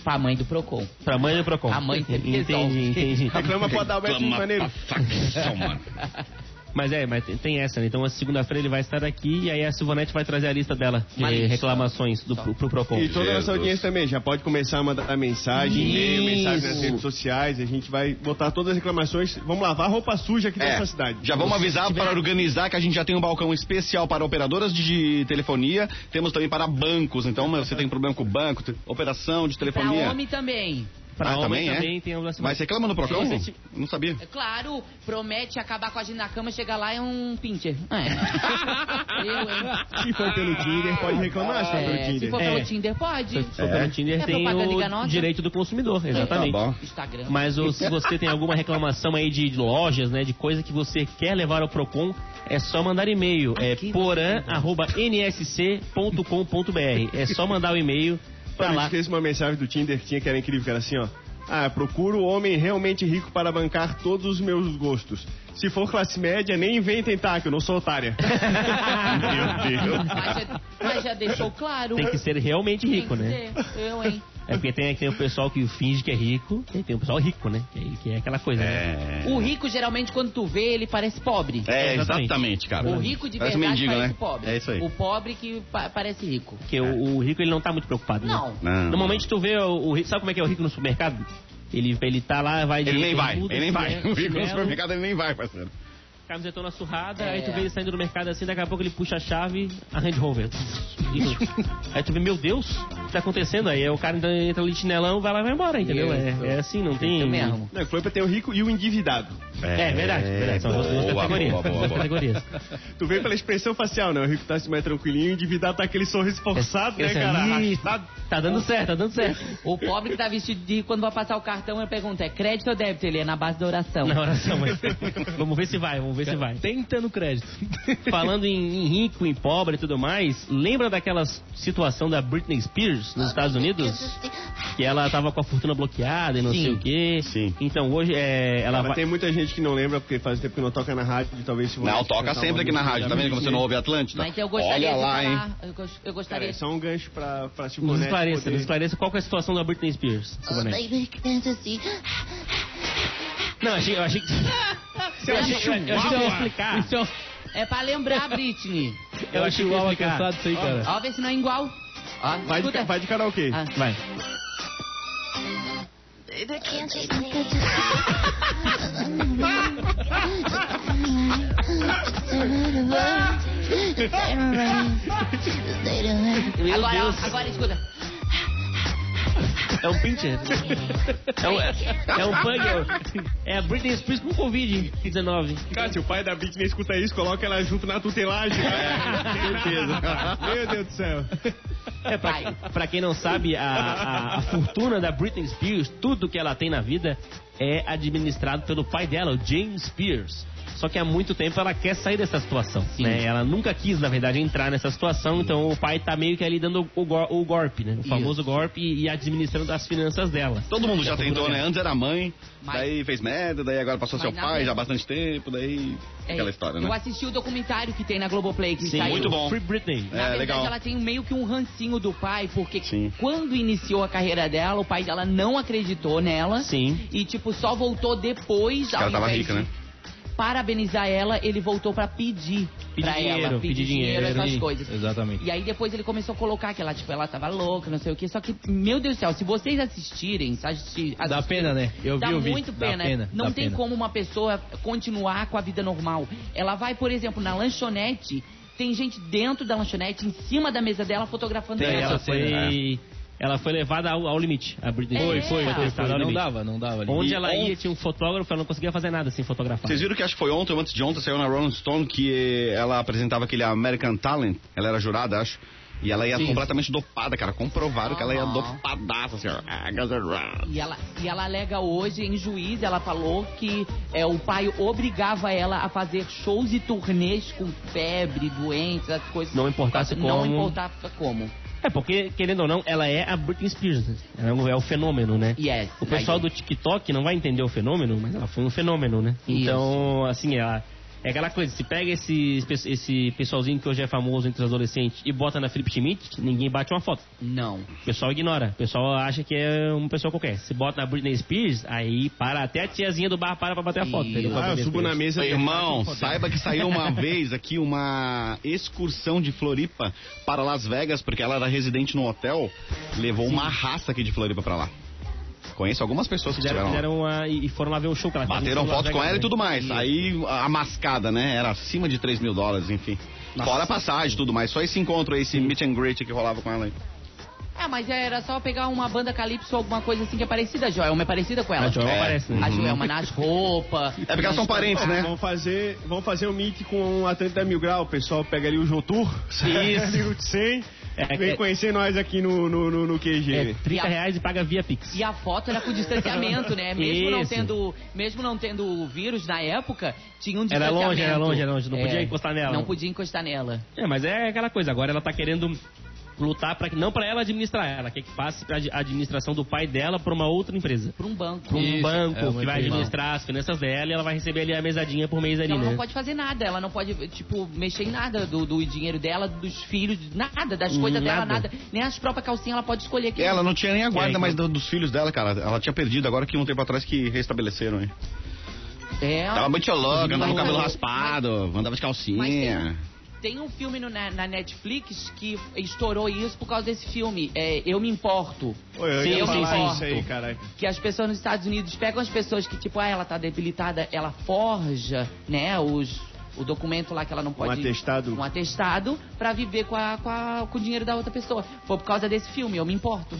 Pra mãe do Procon. Pra mãe do Procon. A mãe sempre Entendi, resolve. entendi. Reclama pro Adalberto de Reclama Maneiro. pra facção, mano. <laughs> Mas é, mas tem- essa, né? Então, a segunda-feira ele vai estar aqui e aí a Silvanete vai trazer a lista dela de lista. reclamações do, pro, pro Procon. E toda a nossa audiência também, já pode começar a mandar mensagem, e-mail, mensagem nas redes sociais, a gente vai botar todas as reclamações, vamos lavar roupa suja aqui É, nessa cidade. já vamos avisar para organizar que a gente já tem um balcão especial para operadoras de telefonia, temos também para bancos, então você tem problema com o banco, operação de telefonia. homem também. Pra Ah, homem também é? também tem a Mas reclama no Procon? Não sabia. É Claro, promete acabar com a gente na cama, chega lá é um pincher. É. <laughs> Eu, hein? Se for pelo Tinder, pode reclamar se for pelo É, se Tinder. for É. pelo Tinder, pode. Se for pelo Tinder, É tem propaganda o direito do consumidor, exatamente. Tá bom. Instagram. Mas o- se você tem alguma reclamação aí de lojas, né, de coisa que você quer levar ao Procon, é só mandar e-mail. É poran@nsc.com.br. É só mandar o e-mail pra eu lá. esqueci uma mensagem do Tinder que tinha que era incrível, que era assim, ó. Ah, procuro homem realmente rico para bancar todos os meus gostos. Se for classe média, nem tentar, que eu não sou otária. <laughs> Meu Deus. Mas já, mas já deixou claro. Tem que ser realmente Tem rico, que né? ser. Eu, hein? É porque tem, tem o pessoal que finge que é rico, e tem o pessoal rico, né? Que, que é aquela coisa, né? É. O rico, geralmente, quando tu vê, ele parece pobre. É, Exatamente. exatamente, cara. O rico de Parece verdade mendigo, parece né? pobre. É isso aí. O pobre que pa- parece rico. Porque o, o rico ele não tá muito preocupado, né? Não. Não. Normalmente tu vê o, o rico, sabe como é que é o rico no supermercado? Ele, ele tá lá, vai de Ele nem vai, ele nem vai. chinelo, O rico no supermercado ele nem vai, parceiro. Camisetona surrada, É. aí tu vê ele saindo do mercado assim, daqui a pouco ele puxa a chave, a Range Rover. aí tu vê, meu Deus, o que tá acontecendo? Aí o cara entra, entra ali de chinelão, vai lá e vai embora, entendeu? É, é assim, não tem... Isso mesmo. Não, foi pra ter o rico e o endividado. É, verdade, verdade. São as duas boa, categorias. boa, boa, duas boa. categorias. Tu vê pela expressão facial, né? O rico tá assim mais tranquilinho, o endividado tá aquele sorriso forçado, né, cara? aí, Arrastado. Tá dando certo, tá dando certo. O pobre que tá vestido de quando vai passar o cartão, ele pergunta, é crédito ou débito? Ele é na base da oração. Na oração, mas... Vamos ver se vai, vamos ver se vai. Tenta no crédito. Falando em, em rico, em pobre e tudo mais, lembra daquela situação da Britney Spears nos Estados Unidos? Que ela tava com a fortuna bloqueada e não Sim. sei o quê. Sim. Então hoje é, ela Mas vai. tem muita gente que não lembra, porque faz tempo que não toca na rádio, talvez se Não, toca sempre aqui na rádio, tá vendo como você não ouve Atlântida? Mas eu gostaria Olha de lá, hein? falar, eu, gos- eu Cara, gostaria é só um gancho pra, pra Nos Silvonete esclareça, poder- nos esclareça qual que é a situação da Britney Spears. Fantasy. Não, achei, eu achei que. Eu achei, eu, eu achei que ia explicar. Isso é É pra lembrar, Britney. Eu achei que ia Chihuahua explicar. cansado isso aí, cara. Ó, vê se não é igual. Ó, Vai de, vai de karaokê. Ah. Vai. You Agora, Deus. agora escuta. É um pincher. É um, é um pug. É a Britney Spears com Covid-19. Cara, se o pai da Britney escuta isso, coloca ela junto na tutelagem. <laughs> É, certeza. Meu Deus do céu. É, pra, pra quem não sabe, a, a- a fortuna da Britney Spears, tudo que ela tem na vida, é administrado pelo pai dela, o James Spears. Só que há muito tempo ela quer sair dessa situação, né? Ela nunca quis, na verdade, entrar nessa situação, então o pai tá meio que ali dando o, gor- o golpe, né? O famoso golpe e, e administrando as finanças dela. Todo mundo já tentou, né? Antes era mãe, Mas- daí fez merda, daí agora passou Mas seu pai já há bastante tempo, daí É, aquela história, Eu né? assisti o documentário que tem na Globoplay, que Sim, saiu. muito bom. Free Britney. Na É, verdade, legal. ela tem meio que um rancinho do pai, porque Sim. quando iniciou a carreira dela, o pai dela não acreditou nela. Sim. E, tipo, só voltou depois. Ela tava rica, de né? Parabenizar ela, ele voltou pra pedir Pedir pra dinheiro, ela. pedir dinheiro, essas e- coisas. Exatamente. E aí depois ele começou a colocar que ela, tipo, ela tava louca, não sei o que. Só que, meu Deus do céu, se vocês assistirem, assistir, Dá assistirem, pena, né? Eu dá vi, eu vi. muito Dá pena. pena, Não dá tem pena. como uma pessoa continuar com a vida normal. Ela vai, por exemplo, na lanchonete, tem gente dentro da lanchonete, em cima da mesa dela, fotografando Tem, ela. ela foi. Ela foi levada ao, ao limite. A Britney Foi, foi, foi foi, Não limite. dava, não dava. ali. Onde E ela on- ia, tinha um fotógrafo, ela não conseguia fazer nada sem fotografar. Vocês viram que acho que foi ontem ou antes de ontem saiu na Rolling Stone que ela apresentava aquele American Talent, ela era jurada, acho. E ela ia Sim. completamente dopada, cara. Comprovaram que ela ia dopadaça, assim, ó. Ah, E ela, e ela alega hoje em juiz, ela falou que é, o pai obrigava ela a fazer shows e turnês com febre, doentes, essas coisas. Não importasse Não como. importava como. É, porque, querendo ou não, ela é a Britney Spears. né? Ela é o- é o fenômeno, né? Yes. O pessoal do TikTok não vai entender o fenômeno, mas ela foi um fenômeno, né? Isso. Então, assim, ela. É aquela coisa, se pega esse, esse pessoalzinho que hoje é famoso entre os adolescentes e bota na Felipe Schmidt, ninguém bate uma foto. Não. O pessoal ignora. O pessoal acha que é uma pessoa qualquer. Se bota na Britney Spears, aí para até a tiazinha do bar para pra bater a foto. Ah, eu subo na Spears. mesa. Irmão, saiba que saiu uma <laughs> vez aqui uma excursão de Floripa para Las Vegas, porque ela era residente no hotel, levou uma raça aqui de Floripa pra lá. Conheço algumas pessoas que Fizeram, estiveram lá. fizeram uma, e foram lá ver o show que ela Bateram foto com ela e tudo mais. Aí a mascada, né? Era acima de 3 mil dólares, enfim. Fora a passagem e tudo mais. Só esse encontro aí, esse meet and greet que rolava com ela aí. É, mas era só pegar uma banda calypso ou alguma coisa assim que é parecida. A Joelma é parecida com ela. A Joelma É. aparece, né? A Joelma nas roupas. <laughs> É porque elas são parentes, né? Vamos fazer, vamos fazer um meet com o Atlanta Mil Grau. O pessoal pega ali o Jotur. Isso. <laughs> 100. É, vem é- conhecer nós aqui no, no, no, no QG. É 30 reais e paga via Pix. E a foto era com distanciamento, né? <laughs> Mesmo não tendo, mesmo não tendo vírus na época, tinha um Era distanciamento. longe, era longe, era longe, não podia encostar nela. Não podia encostar nela. É, mas é aquela coisa. Agora ela tá querendo lutar para que não para ela administrar, ela quer que passe para a administração do pai dela para uma outra empresa. Pra um banco. Para um Isso, banco é que vai administrar as finanças dela e ela vai receber ali a mesadinha por mês ali, Ela né? não pode fazer nada, ela não pode, tipo, mexer em nada do, do dinheiro dela, dos filhos, nada, das coisas dela, Nada. nada. Nem as próprias calcinhas ela pode escolher. Que Ela não tinha nem a guarda É, mais do- dos filhos dela, cara. Ela tinha perdido agora que um tempo atrás que restabeleceram, hein? É, Tava muito louca, andava com o cabelo raspado, andava de calcinha. Tem um filme no- na, na Netflix que estourou isso por causa desse filme. É, Eu Me Importo. Oi, eu Sim, falar sim. isso aí. Que as pessoas nos Estados Unidos pegam as pessoas que, tipo, ah, ela tá debilitada, ela forja, né, os, o documento lá que ela não pode... atestado. Um atestado pra viver com, a, com, a- com o dinheiro da outra pessoa. Foi por causa desse filme, Eu Me Importo.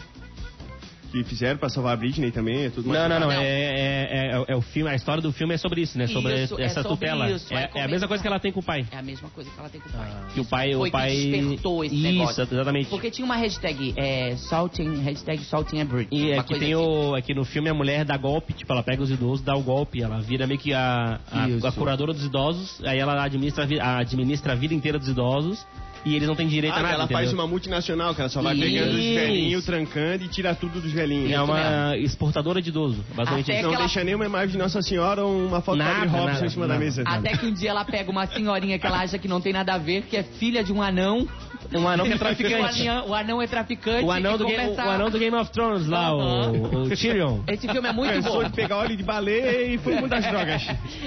Que fizeram pra salvar a Britney também, é tudo mais. Não, não, não. Não. É, é, é, é o filme, a história do filme é sobre isso, né? Sobre Isso, é essa sobre tutela. isso, é, é é a mesma coisa que ela tem com o pai. É a mesma coisa que ela tem com o pai. Que o pai, Foi o pai. que despertou esse isso, negócio. exatamente. Porque tinha uma hashtag, é, salting, hashtag salting a Britney. E aqui tem assim. o. Aqui no filme a mulher dá golpe, tipo, ela pega os idosos, dá o golpe, ela vira meio que a, a, a curadora dos idosos, aí ela administra, administra a vida inteira dos idosos e eles não têm direito Ah, a nada. ela faz entendeu? uma multinacional, que ela só vai Isso. pegando os velhinhos, trancando e tira tudo dos velhinhos. É uma exportadora de idoso, basicamente Até. Não que ela- deixa nenhuma imagem de Nossa Senhora ou uma foto Nada, da Robson nada, em cima da nada. mesa. Até que um dia ela pega uma senhorinha que ela acha que não tem nada a ver, que é filha de um anão. Um anão que é <laughs> o, traficante. anão, o anão é traficante. O anão, do Game, o anão do Game of Thrones lá, o, o Tyrion. <laughs> Esse filme é muito <laughs> Pensou bom. de pegar óleo de baleia e foi muitas drogas.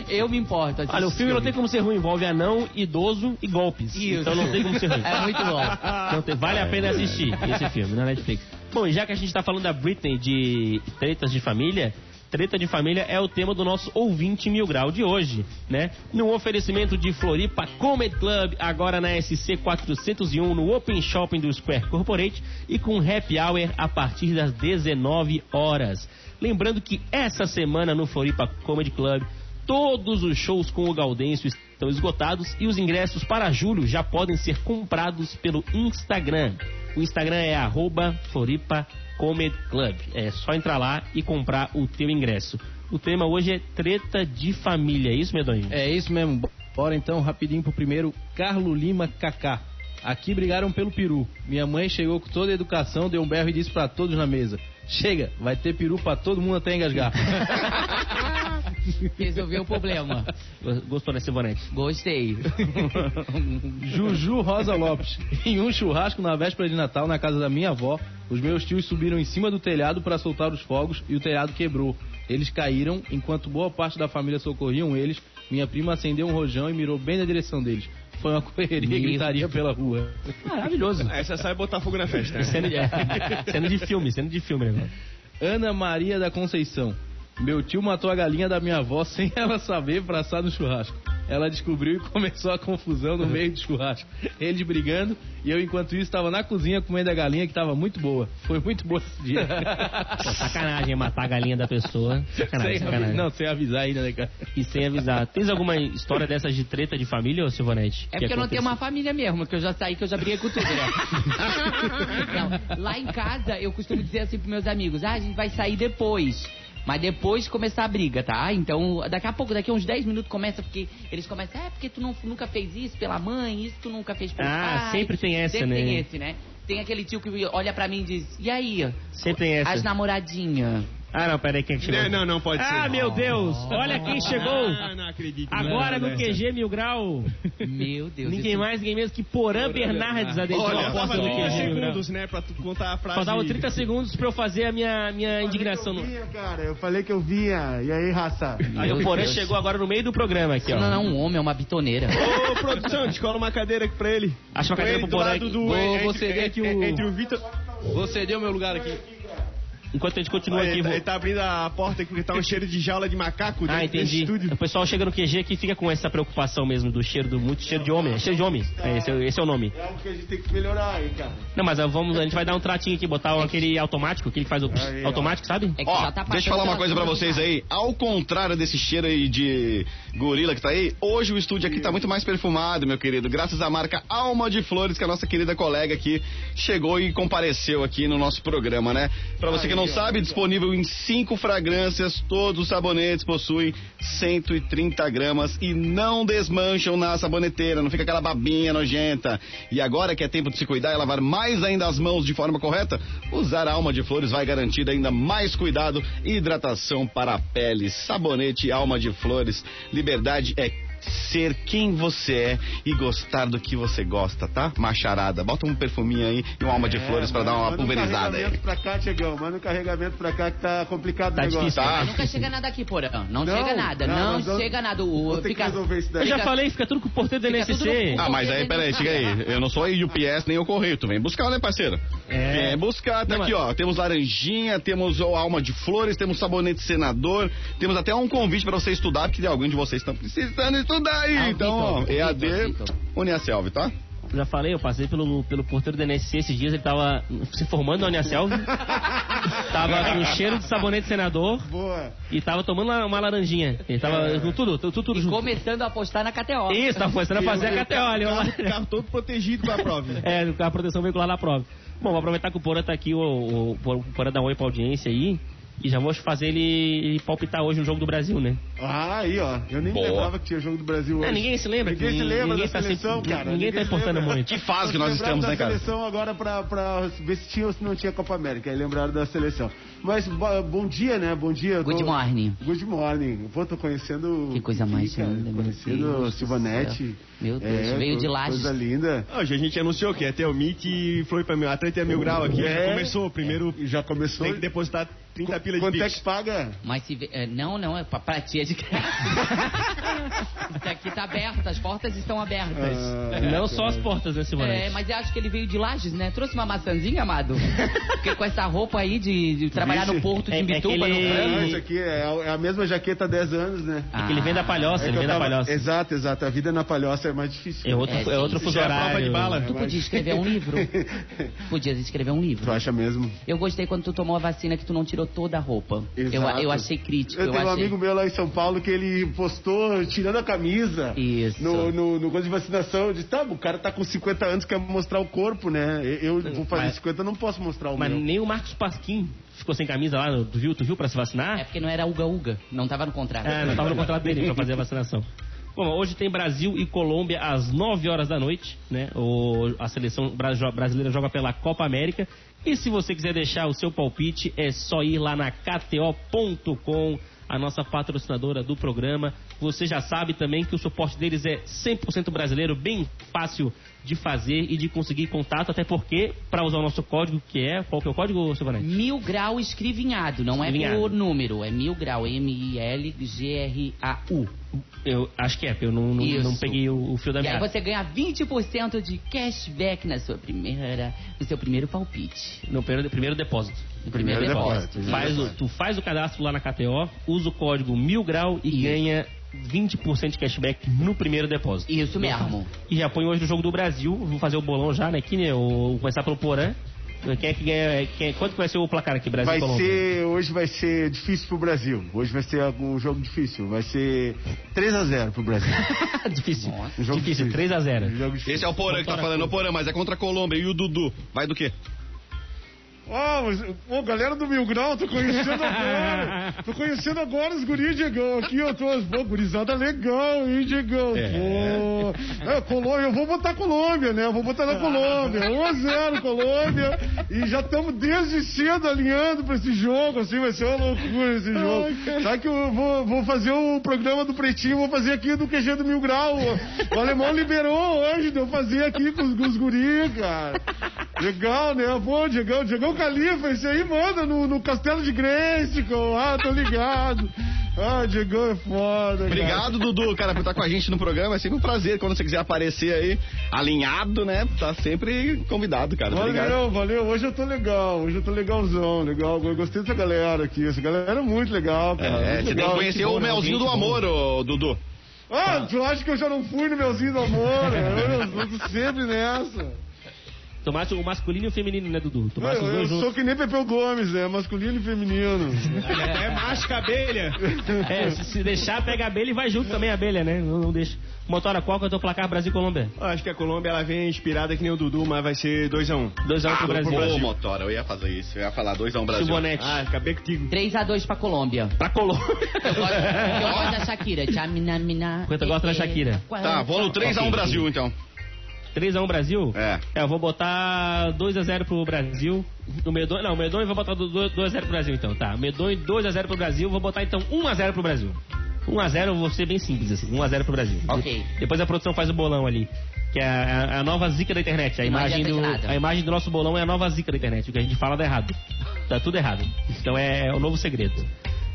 Eu me importo. Olha, o filme não tem como ser ruim, envolve anão, idoso e golpes. Isso. Então não tem como ser ruim. É muito bom. Vale a pena assistir esse filme na Netflix. Bom, e já que a gente tá falando da Britney de tretas de família, treta de família é o tema do nosso ouvinte mil grau de hoje, né? No oferecimento de Floripa Comedy Club, agora na SC 401, no Open Shopping do Square Corporate e com happy hour a partir das 19 horas. Lembrando que essa semana no Floripa Comedy Club Todos os shows com o Gaudêncio estão esgotados e os ingressos para julho já podem ser comprados pelo Instagram. O Instagram é arroba Floripa Comedy Club. É só entrar lá e comprar o teu ingresso. O tema hoje é treta de família, é isso, Medonho? É isso mesmo. Bora então rapidinho pro primeiro. Carlo Lima Kaká. Aqui brigaram pelo peru. Minha mãe chegou com toda a educação, deu um berro e disse pra todos na mesa: Chega, vai ter peru pra todo mundo até engasgar. <laughs> Resolveu o problema. Gostou desse bonete? Gostei. <laughs> Juju Rosa Lopes. Em um churrasco na véspera de Natal na casa da minha avó, os meus tios subiram em cima do telhado para soltar os fogos e o telhado quebrou. Eles caíram, enquanto boa parte da família socorriam eles. Minha prima acendeu um rojão e mirou bem na direção deles. Foi uma correria e gritaria pela rua. Maravilhoso. Essa sai botar fogo na festa. né? Cena de, cena de filme, cena de filme, né? Ana Maria da Conceição. Meu tio matou a galinha da minha avó <laughs> sem ela saber pra assar no churrasco. ela descobriu e começou a confusão no meio do churrasco. Eles brigando e eu, enquanto isso, estava na cozinha comendo a galinha que estava muito boa. Foi muito boa esse dia. <laughs> Pô, sacanagem matar a galinha da pessoa. Sacanagem, sem, sacanagem. Não, sem avisar ainda, né, cara? E sem avisar. Tens alguma história dessas de treta de família, ô Silvanete? É Que porque eu não tenho uma família mesmo, que eu já saí, que eu já briguei com tudo, né? <laughs> Não, lá em casa, eu costumo dizer assim pros meus amigos, ah, a gente vai sair depois. Mas depois começar a briga, tá? Então, daqui a pouco, daqui a uns 10 minutos começa, porque eles começam, é porque tu não, nunca fez isso pela mãe, isso tu nunca fez pelo Ah, pai. sempre tem essa, sempre né? tem esse, né? Tem aquele tio que olha pra mim e diz, e aí? Sempre tem essa. As namoradinhas. Ah, não, peraí, quem chegou? Não, não, não pode ser. Ah, meu Deus! Olha quem chegou! Ah, não acredito. Agora Não, no não, QG Mil Grau. <laughs> Meu Deus. Ninguém isso- mais, ninguém menos que Porã Bernardes adentrou Olha, a porta do 30 QG Mil Grau. segundos, né, pra tu contar a frase. Faltavam 30 segundos pra eu fazer a minha, minha indignação. Eu No... vinha, cara, eu falei que eu vinha. E aí, raça? Aí o Porã chegou agora no meio do programa aqui, Isso ó. não é um homem, é uma bitoneira. Ô, produção, descola uma cadeira aqui pra ele. Acha uma cadeira pro do Porã aqui. do... Vou- entre, vou ceder aqui o- Entre o Vitor... Vou ceder o meu lugar aqui. Enquanto a gente continua Olha, aqui. ele, tá, vou- ele tá abrindo a porta aqui porque tá um <laughs> cheiro de jaula de macaco dentro Ah, desse entendi. estúdio. O pessoal chega no QG aqui e fica com essa preocupação mesmo do cheiro do muito cheiro de homem. É cheiro de homem. É, esse, é- esse é o nome. É algo que a gente tem que melhorar aí, cara. Não, mas ah, vamos, a gente vai dar um tratinho aqui, botar aquele automático, aquele que faz o Aí, ó. automático, sabe? É que Ó, já tá deixa eu falar uma coisa pra vocês aí. Ao contrário desse cheiro aí de gorila que tá aí, hoje o estúdio aqui tá muito mais perfumado, meu querido. Graças à marca Alma de Flores, que a nossa querida colega aqui chegou e compareceu aqui no nosso programa, né? Pra você que não sabe, disponível em cinco fragrâncias, todos os sabonetes possuem 130 gramas e não desmancham na saboneteira, não fica aquela babinha nojenta. E agora que é tempo de se cuidar e lavar mais ainda as mãos de forma correta, usar a Alma de Flores vai garantir ainda mais cuidado e hidratação para a pele. Sabonete Alma de Flores, liberdade é ser quem você é e gostar do que você gosta, tá? Macharada, bota um perfuminho aí e uma alma de flores pra dar uma manda um pulverizada aí. carregamento pra cá, Tiagão. Manda um carregamento pra cá que tá complicado Tá o negócio. difícil, Tá. Nunca chega nada aqui, porã. Não, Não, chega nada. não, Não, chega nada. O, Vou ter que fica, resolver isso daí. Eu já falei, fica tudo com o porteiro do NSC. Ah, mas aí, peraí, chega aí. Eu não sou a UPS nem o Correio. Tu vem buscar, né, parceiro? É. Vem buscar. Tá Não, aqui, ó. Temos laranjinha, temos o alma de flores, temos sabonete senador, temos até um convite pra você estudar, porque alguém de vocês estão precisando estudar aí. Ah, o então, ó, Vitor, o EAD, Vitor. Uniaselv, tá? Já falei, eu passei pelo, pelo porteiro do NSC esses dias, ele tava se formando na Unicelv. <laughs> tava com cheiro de sabonete senador Boa. e tava tomando uma, uma laranjinha. Ele tava com tudo, tudo, tudo E junto. começando a apostar na KTO. Isso, tava começando a fazer a KTO ali. O carro, lá. carro todo protegido com a prova. <laughs> É, a proteção veicular na prova. Bom, vou aproveitar que o Porã tá aqui, o, o, o Porã dá um oi pra audiência aí. E já vou fazer ele, ele palpitar hoje no jogo do Brasil, né? Ah, aí, ó. Eu nem Boa. lembrava que tinha jogo do Brasil hoje. É, ninguém se lembra. Ninguém que se lembra ninguém da tá seleção, sempre- cara. Ninguém tá se importando lembra. muito. Que fase que nós estamos, da né, cara? seleção agora pra, pra ver se tinha ou se não tinha Copa América. Aí lembraram da seleção. Mas bo- bom dia, né? Bom dia. Good tô- morning. Good morning. Pô, tô conhecendo. Que coisa mais cara, linda, Conhecendo Deus o Silvanete. Meu Deus, veio co- de Lages. Coisa linda. Hoje a gente anunciou que ia ter o Meet e foi pra mil, a 30 mil grau aqui. Já É. começou. Primeiro já começou. tem que depositar 30 pila de Quanto é que paga? Mas se é, não, não, é pra, pra tia graça. <laughs> Isso aqui tá aberto, as portas estão abertas. Ah, Não só as portas, né, É, Silvanete? mas eu acho que ele veio de Lages, né? Trouxe uma maçãzinha, amado? Porque com essa roupa aí de, de trabalhar no Vixe. porto de É- é Imbituba, que no Frango. Não, isso aqui é, a- é mesma jaqueta há 10 anos, né? É que ele vem da palhoça, É ele vem eu da tava- palhoça. Exato, exato. A vida na palhoça é mais difícil. É outro, É, é, outro fuso é horário. de bala. Tu <laughs> podia escrever um livro. Podias escrever um Tu livro. acha mesmo? Eu gostei quando tu tomou a vacina que tu não tirou toda a roupa. Eu, Exato. eu achei crítico. Eu Eu, tenho um achei... amigo meu lá em São Paulo que ele postou tirando a camisa. Isso. No, no, no coisa de vacinação. Eu disse, tá, o cara tá com 50 anos, quer mostrar o corpo, né? Eu eu vou fazer Mas- 50, eu não posso mostrar o Mas meu. nem o Marcos Pasquim ficou sem camisa lá, tu viu, tu viu pra se É vacinar? porque não era uga-uga. Não tava no contrato. É, não tava no contrato dele pra fazer a vacinação. Bom, hoje tem Brasil e Colômbia às 9 horas da noite, né? O, a seleção brasileira joga pela Copa América. E se você quiser deixar o seu palpite, é só ir lá na KTO.com, a nossa patrocinadora do programa. Você já sabe também que o suporte deles é 100% brasileiro, bem fácil de fazer e de conseguir contato, até porque, para usar o nosso código, que é. Qual que é o código, Silvanete? Mil grau escrivinhado, não é Escrivinhado. por número, é mil grau, M-I-L-G-R-A-U. Eu acho que é, porque eu não, não, não peguei o, o fio da E aí você ganha 20% de cashback na sua primeira, no seu primeiro palpite. No primeiro, primeiro depósito. Primeiro, Primeiro depósito. depósito. Faz o, tu faz o cadastro lá na KTO, usa o código mil grau e Isso. ganha 20% de cashback no primeiro depósito. Isso mesmo. E já põe hoje no jogo do Brasil. Vou fazer o bolão já, né? Aqui, né? O, vou começar pelo Porã. Quem é que ganha? Quem, quanto que vai ser o placar aqui, Brasil Vai Colômbia? ser, hoje vai ser difícil pro Brasil. Hoje vai ser um jogo difícil. Vai ser 3 a 0 pro Brasil. <laughs> difícil. Um jogo difícil, difícil. 3 a 0 Um. Esse é o Porã que tá falando, o Porã, mas é contra a Colômbia. E o Dudu, vai do quê? Ah, mas, ô, galera do Mil Grau, tô conhecendo agora. <laughs> Tô conhecendo agora os guris, Diegão. Aqui eu tô, pô, gurizada legal, hein, Diegão? Pô. É, Colômbia, eu vou botar Colômbia, né? Eu vou botar na Colômbia. 1 a 0 Colômbia. E já estamos desde cedo alinhando pra esse jogo, assim, vai ser uma loucura esse jogo. Sabe que eu vou, vou fazer o programa do Pretinho, vou fazer aqui do QG do Mil Grau. O alemão liberou hoje de eu fazer aqui com os, com os guris, cara. Legal, né? Pô, Diegão, Diegão Califa, esse aí manda no, no Castelo de Grayskull. Ah, tô ligado. Ah, Diegão é foda, cara. Obrigado, Dudu, cara, por estar com a gente no programa. É sempre um prazer. Quando você quiser aparecer aí, alinhado, né? Tá sempre convidado, cara. Obrigado. Valeu, valeu. Hoje eu tô legal, hoje eu tô legalzão, legal. Eu gostei dessa galera aqui. Essa galera é muito legal, cara. É, muito você tem legal. que conhecer o Melzinho do. Amor, ô, Dudu. Ah, tu acha que eu já não fui no Melzinho do Amor? Eu, eu tô sempre nessa. Tomasse o masculino e o feminino, né, Dudu? Eu, Tomasse os eu dois sou juntos. que nem Pepeu Gomes, né? Masculino e feminino. É macho que abelha. É, se, se deixar, pega a abelha e vai junto também a abelha, né? Não, não deixa. Motora, qual que é o teu placar Brasil e Colômbia? Eu acho que a Colômbia ela vem inspirada que nem o Dudu, mas vai ser 2x1. 2x1 Ah, pro Brasil. Ô, Motora, eu ia fazer isso. Eu ia falar 2x1 Brasil. Silvonete. Ah, acabei contigo. 3x2 pra Colômbia. Pra Colômbia. Eu gosto, eu gosto da Shakira. Tchamina, mina. Quanto gosta da Shakira? Tá, vou no 3x1 Brasil, então. 3x1 Brasil? É. É, eu vou botar 2x0 pro Brasil. O Medonho, não, o Medonho eu vou botar 2x0 pro Brasil então, tá. Medonho 2x0 pro Brasil, vou botar então 1x0 pro Brasil. 1x0 eu vou ser bem simples assim, 1x0 pro Brasil. Ok. Depois a produção faz o bolão ali. Que é a, a nova zica da internet. A Não imagem, do, a imagem do nosso bolão é a nova zica da internet. O que a gente fala dá errado. Tá tudo errado. Então é o novo segredo.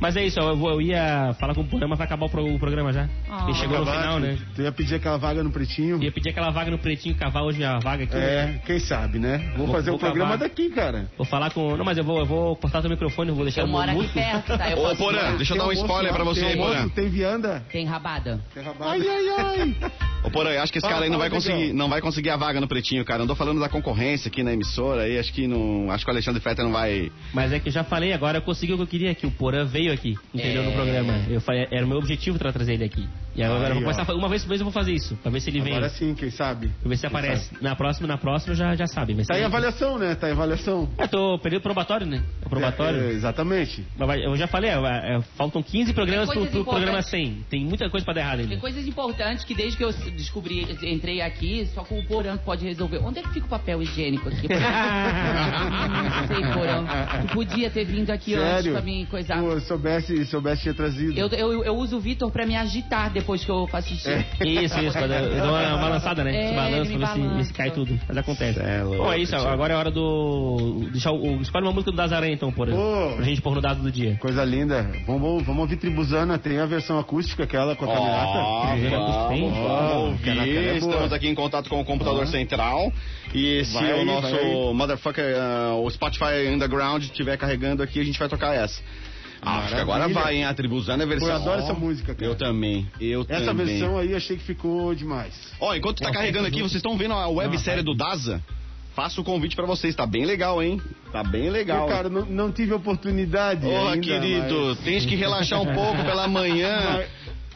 Mas é isso, eu, vou- eu ia falar com o programa, vai acabar o, pro- o programa já. Ah. E chegou no Acabar, final, tu- né? Tu ia pedir aquela vaga no pretinho. Ia pedir aquela vaga no pretinho, cavar hoje a vaga aqui. né? É, quem sabe, né? Vou, Vou- fazer vou o programa cavar. daqui, cara. Vou falar com. Não, mas eu vou, eu vou cortar teu microfone, vou deixar Eu o moro aqui perto, tá? Eu Ô, Porã, deixa eu dar um spoiler pra você aí, Porã. Tem vianda. Tem rabada. Tem rabada. Ai, ai, ai. Ô, Porã, eu acho que esse cara aí não vai conseguir, não vai conseguir a vaga no Pretinho, cara. Andou falando da concorrência aqui na emissora aí, acho que não, acho que o Alexandre Freta não vai... Mas é que eu já falei, agora eu consegui o que eu queria aqui. O Porã veio aqui, entendeu? É. No programa. Eu falei, era o meu objetivo tra- trazer ele aqui. E agora Aí, eu vou ó. começar a fa- uma vez por mês eu vou fazer isso, pra ver se ele vem. Agora sim, quem sabe? Pra ver se aparece. Na próxima, na próxima já, já sabe. Mas Tá em avaliação, né? Tá em avaliação. Eu tô período probatório, né? É o probatório. É, é, exatamente. Eu já falei, é, é, faltam 15 programas pro, pro programa 100. Tem muita coisa pra dar errado Tem ainda. coisas importantes que desde que eu descobri, entrei aqui, só com o Porã que pode resolver. Onde é que fica o papel higiênico aqui? <laughs> Não sei, Porã. Tu podia ter vindo aqui antes Sério? pra mim coisar. Pô, soubesse, soubesse tinha trazido. Eu, eu, eu uso o Vitor pra me agitar depois que eu faço xixi. <laughs> Isso, isso, quando eu dou uma balançada, né? É, Se balança pra ver se, cai tudo. Mas acontece. É louco, Bom, é isso, agora é hora do. Deixar o, escolhe uma música do Das Aranha, então, por Ô. Pra gente pôr no dado do dia. Coisa linda. Vamos, vamos ouvir Tribuzana. Tem a versão acústica, aquela com a. Ó, Primeira vamos, ouvir. é. Estamos aqui em contato com o computador central. E se Vai o nosso vai motherfucker, ah, o Spotify Underground estiver carregando aqui, a gente vai tocar essa. Ah, acho que agora vai, hein? A Tribuzana é a versão. Eu adoro essa música, cara. Eu também. Eu Essa também. versão aí achei que ficou demais. Ó, enquanto tá carregando aqui, vocês estão vendo a websérie do Daza? Faço o convite pra vocês, tá bem legal, hein? Tá bem legal. Pô, cara, não, não tive oportunidade Ô, ainda, querido, mas- tens que relaxar um pouco pela manhã, <laughs> Mas-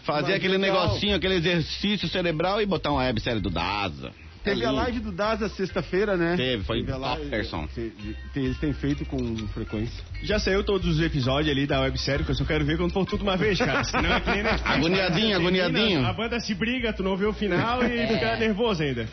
fazer mas aquele legal. negocinho, aquele exercício cerebral e botar uma websérie do Daza. Teve a live do Daza sexta-feira, né? Teve, foi a live- topperson. te- te- Eles têm feito com frequência. Já saiu todos os episódios ali da websérie, que eu só quero ver quando for tudo uma vez, cara. Senão é que nem <laughs> Netflix, Agoniadinho, agoniadinho. A banda se briga, tu não vê o final e <laughs> fica nervoso ainda.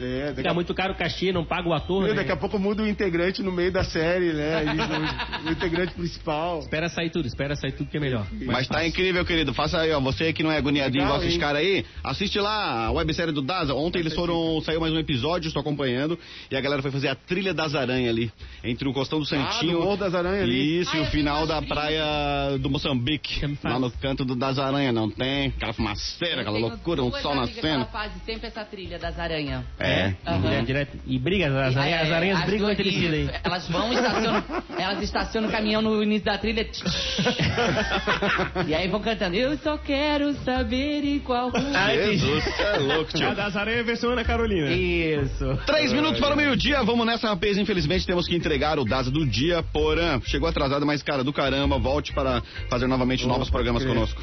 É, daqui, Fica a... muito caro o cachê, não paga o ator. Né? daqui a pouco muda o integrante no meio da série, né? <laughs> Eles o integrante principal. Espera sair tudo, espera sair tudo que é melhor. Mas tá incrível, querido. Faça aí, ó. Você que não é agoniadinho, Legal, gosta de hein? cara aí, assiste lá a websérie do Daza. Ontem eles foram. Saiu mais um episódio, estou acompanhando. E a galera foi fazer a trilha das aranhas ali. Entre o Costão do Santinho. do Morro das Aranhas ali. Isso, Ah, e o eu final da praia do Moçambique. Lá no canto do das aranhas, não tem? Aquela fumaceira, aquela loucura, um sol amigas que nascendo. Ela faz sempre essa trilha das aranhas. É É. Aham. Direto, e briga, as aranhas, as aranhas As brigam entre si daí. Elas vão, estacionam, <laughs> elas estacionam o caminhão no início da trilha. <laughs> e aí vão cantando. Eu só quero saber em qual rua. Jesus, é louco, A tio. das areias versão Ana Carolina. Isso. Três minutos para o meio-dia, vamos nessa, rapaz. Infelizmente temos que entregar o Daza do dia. Porã, chegou atrasado, mas cara do caramba, volte para fazer novamente novos programas crer. conosco.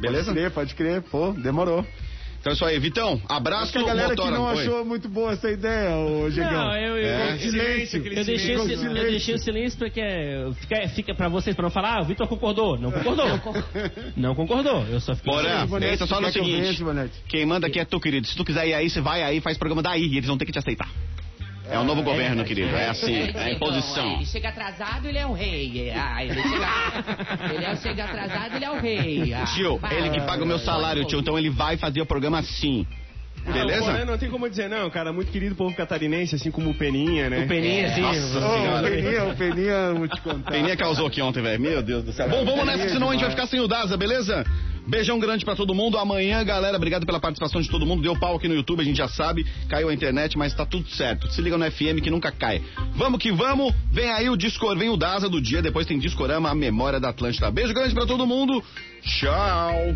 Beleza? Pode crer, pode crer. Pô, demorou. Então é isso aí, Vitão. Abraço, Acho que a galera motora. que não Oi. achou muito boa essa ideia, ô Diegão. Não, eu, eu, É. eu- Silêncio. eu deixei, o, Ficou sil- eu silêncio. deixei o silêncio porque fica, fica pra vocês, pra não falar, ah, o Vitor concordou. Não concordou. Não concordou. Eu só fiquei. Bonete, pensa só no quer que eu seguinte. Quem manda aqui é tu, querido. Se tu quiser ir aí, você vai aí, faz programa daí. E eles vão ter que te aceitar. É o novo governo, querido. É assim, é a Diegão, imposição. Ele chega atrasado, ele é o rei. Ah, ele chega, <laughs> ele é, chega atrasado, ele é o rei. Ah, Tio, ele que paga o meu salário, tio. Então ele vai fazer o programa assim. Beleza? não tem como dizer, não, cara. Muito querido povo catarinense, assim como o Peninha, né? O Peninha, assim. Nossa Ô, senhora. o Peninha, o Peninha, vou te contar. Peninha causou aqui ontem, velho. Meu Deus do céu. Bom, vamos nessa, que senão a gente vai ficar sem o Daza, beleza? Beijão grande pra todo mundo. Amanhã, galera, obrigado pela participação de todo mundo. Deu pau aqui no YouTube, a gente já sabe. Caiu a internet, mas tá tudo certo. Se liga no FM que nunca cai. Vamos que vamos. Vem aí o Discor, vem o Daza do dia. Depois tem Discorama, a memória da Atlântida. Beijo grande pra todo mundo. Tchau.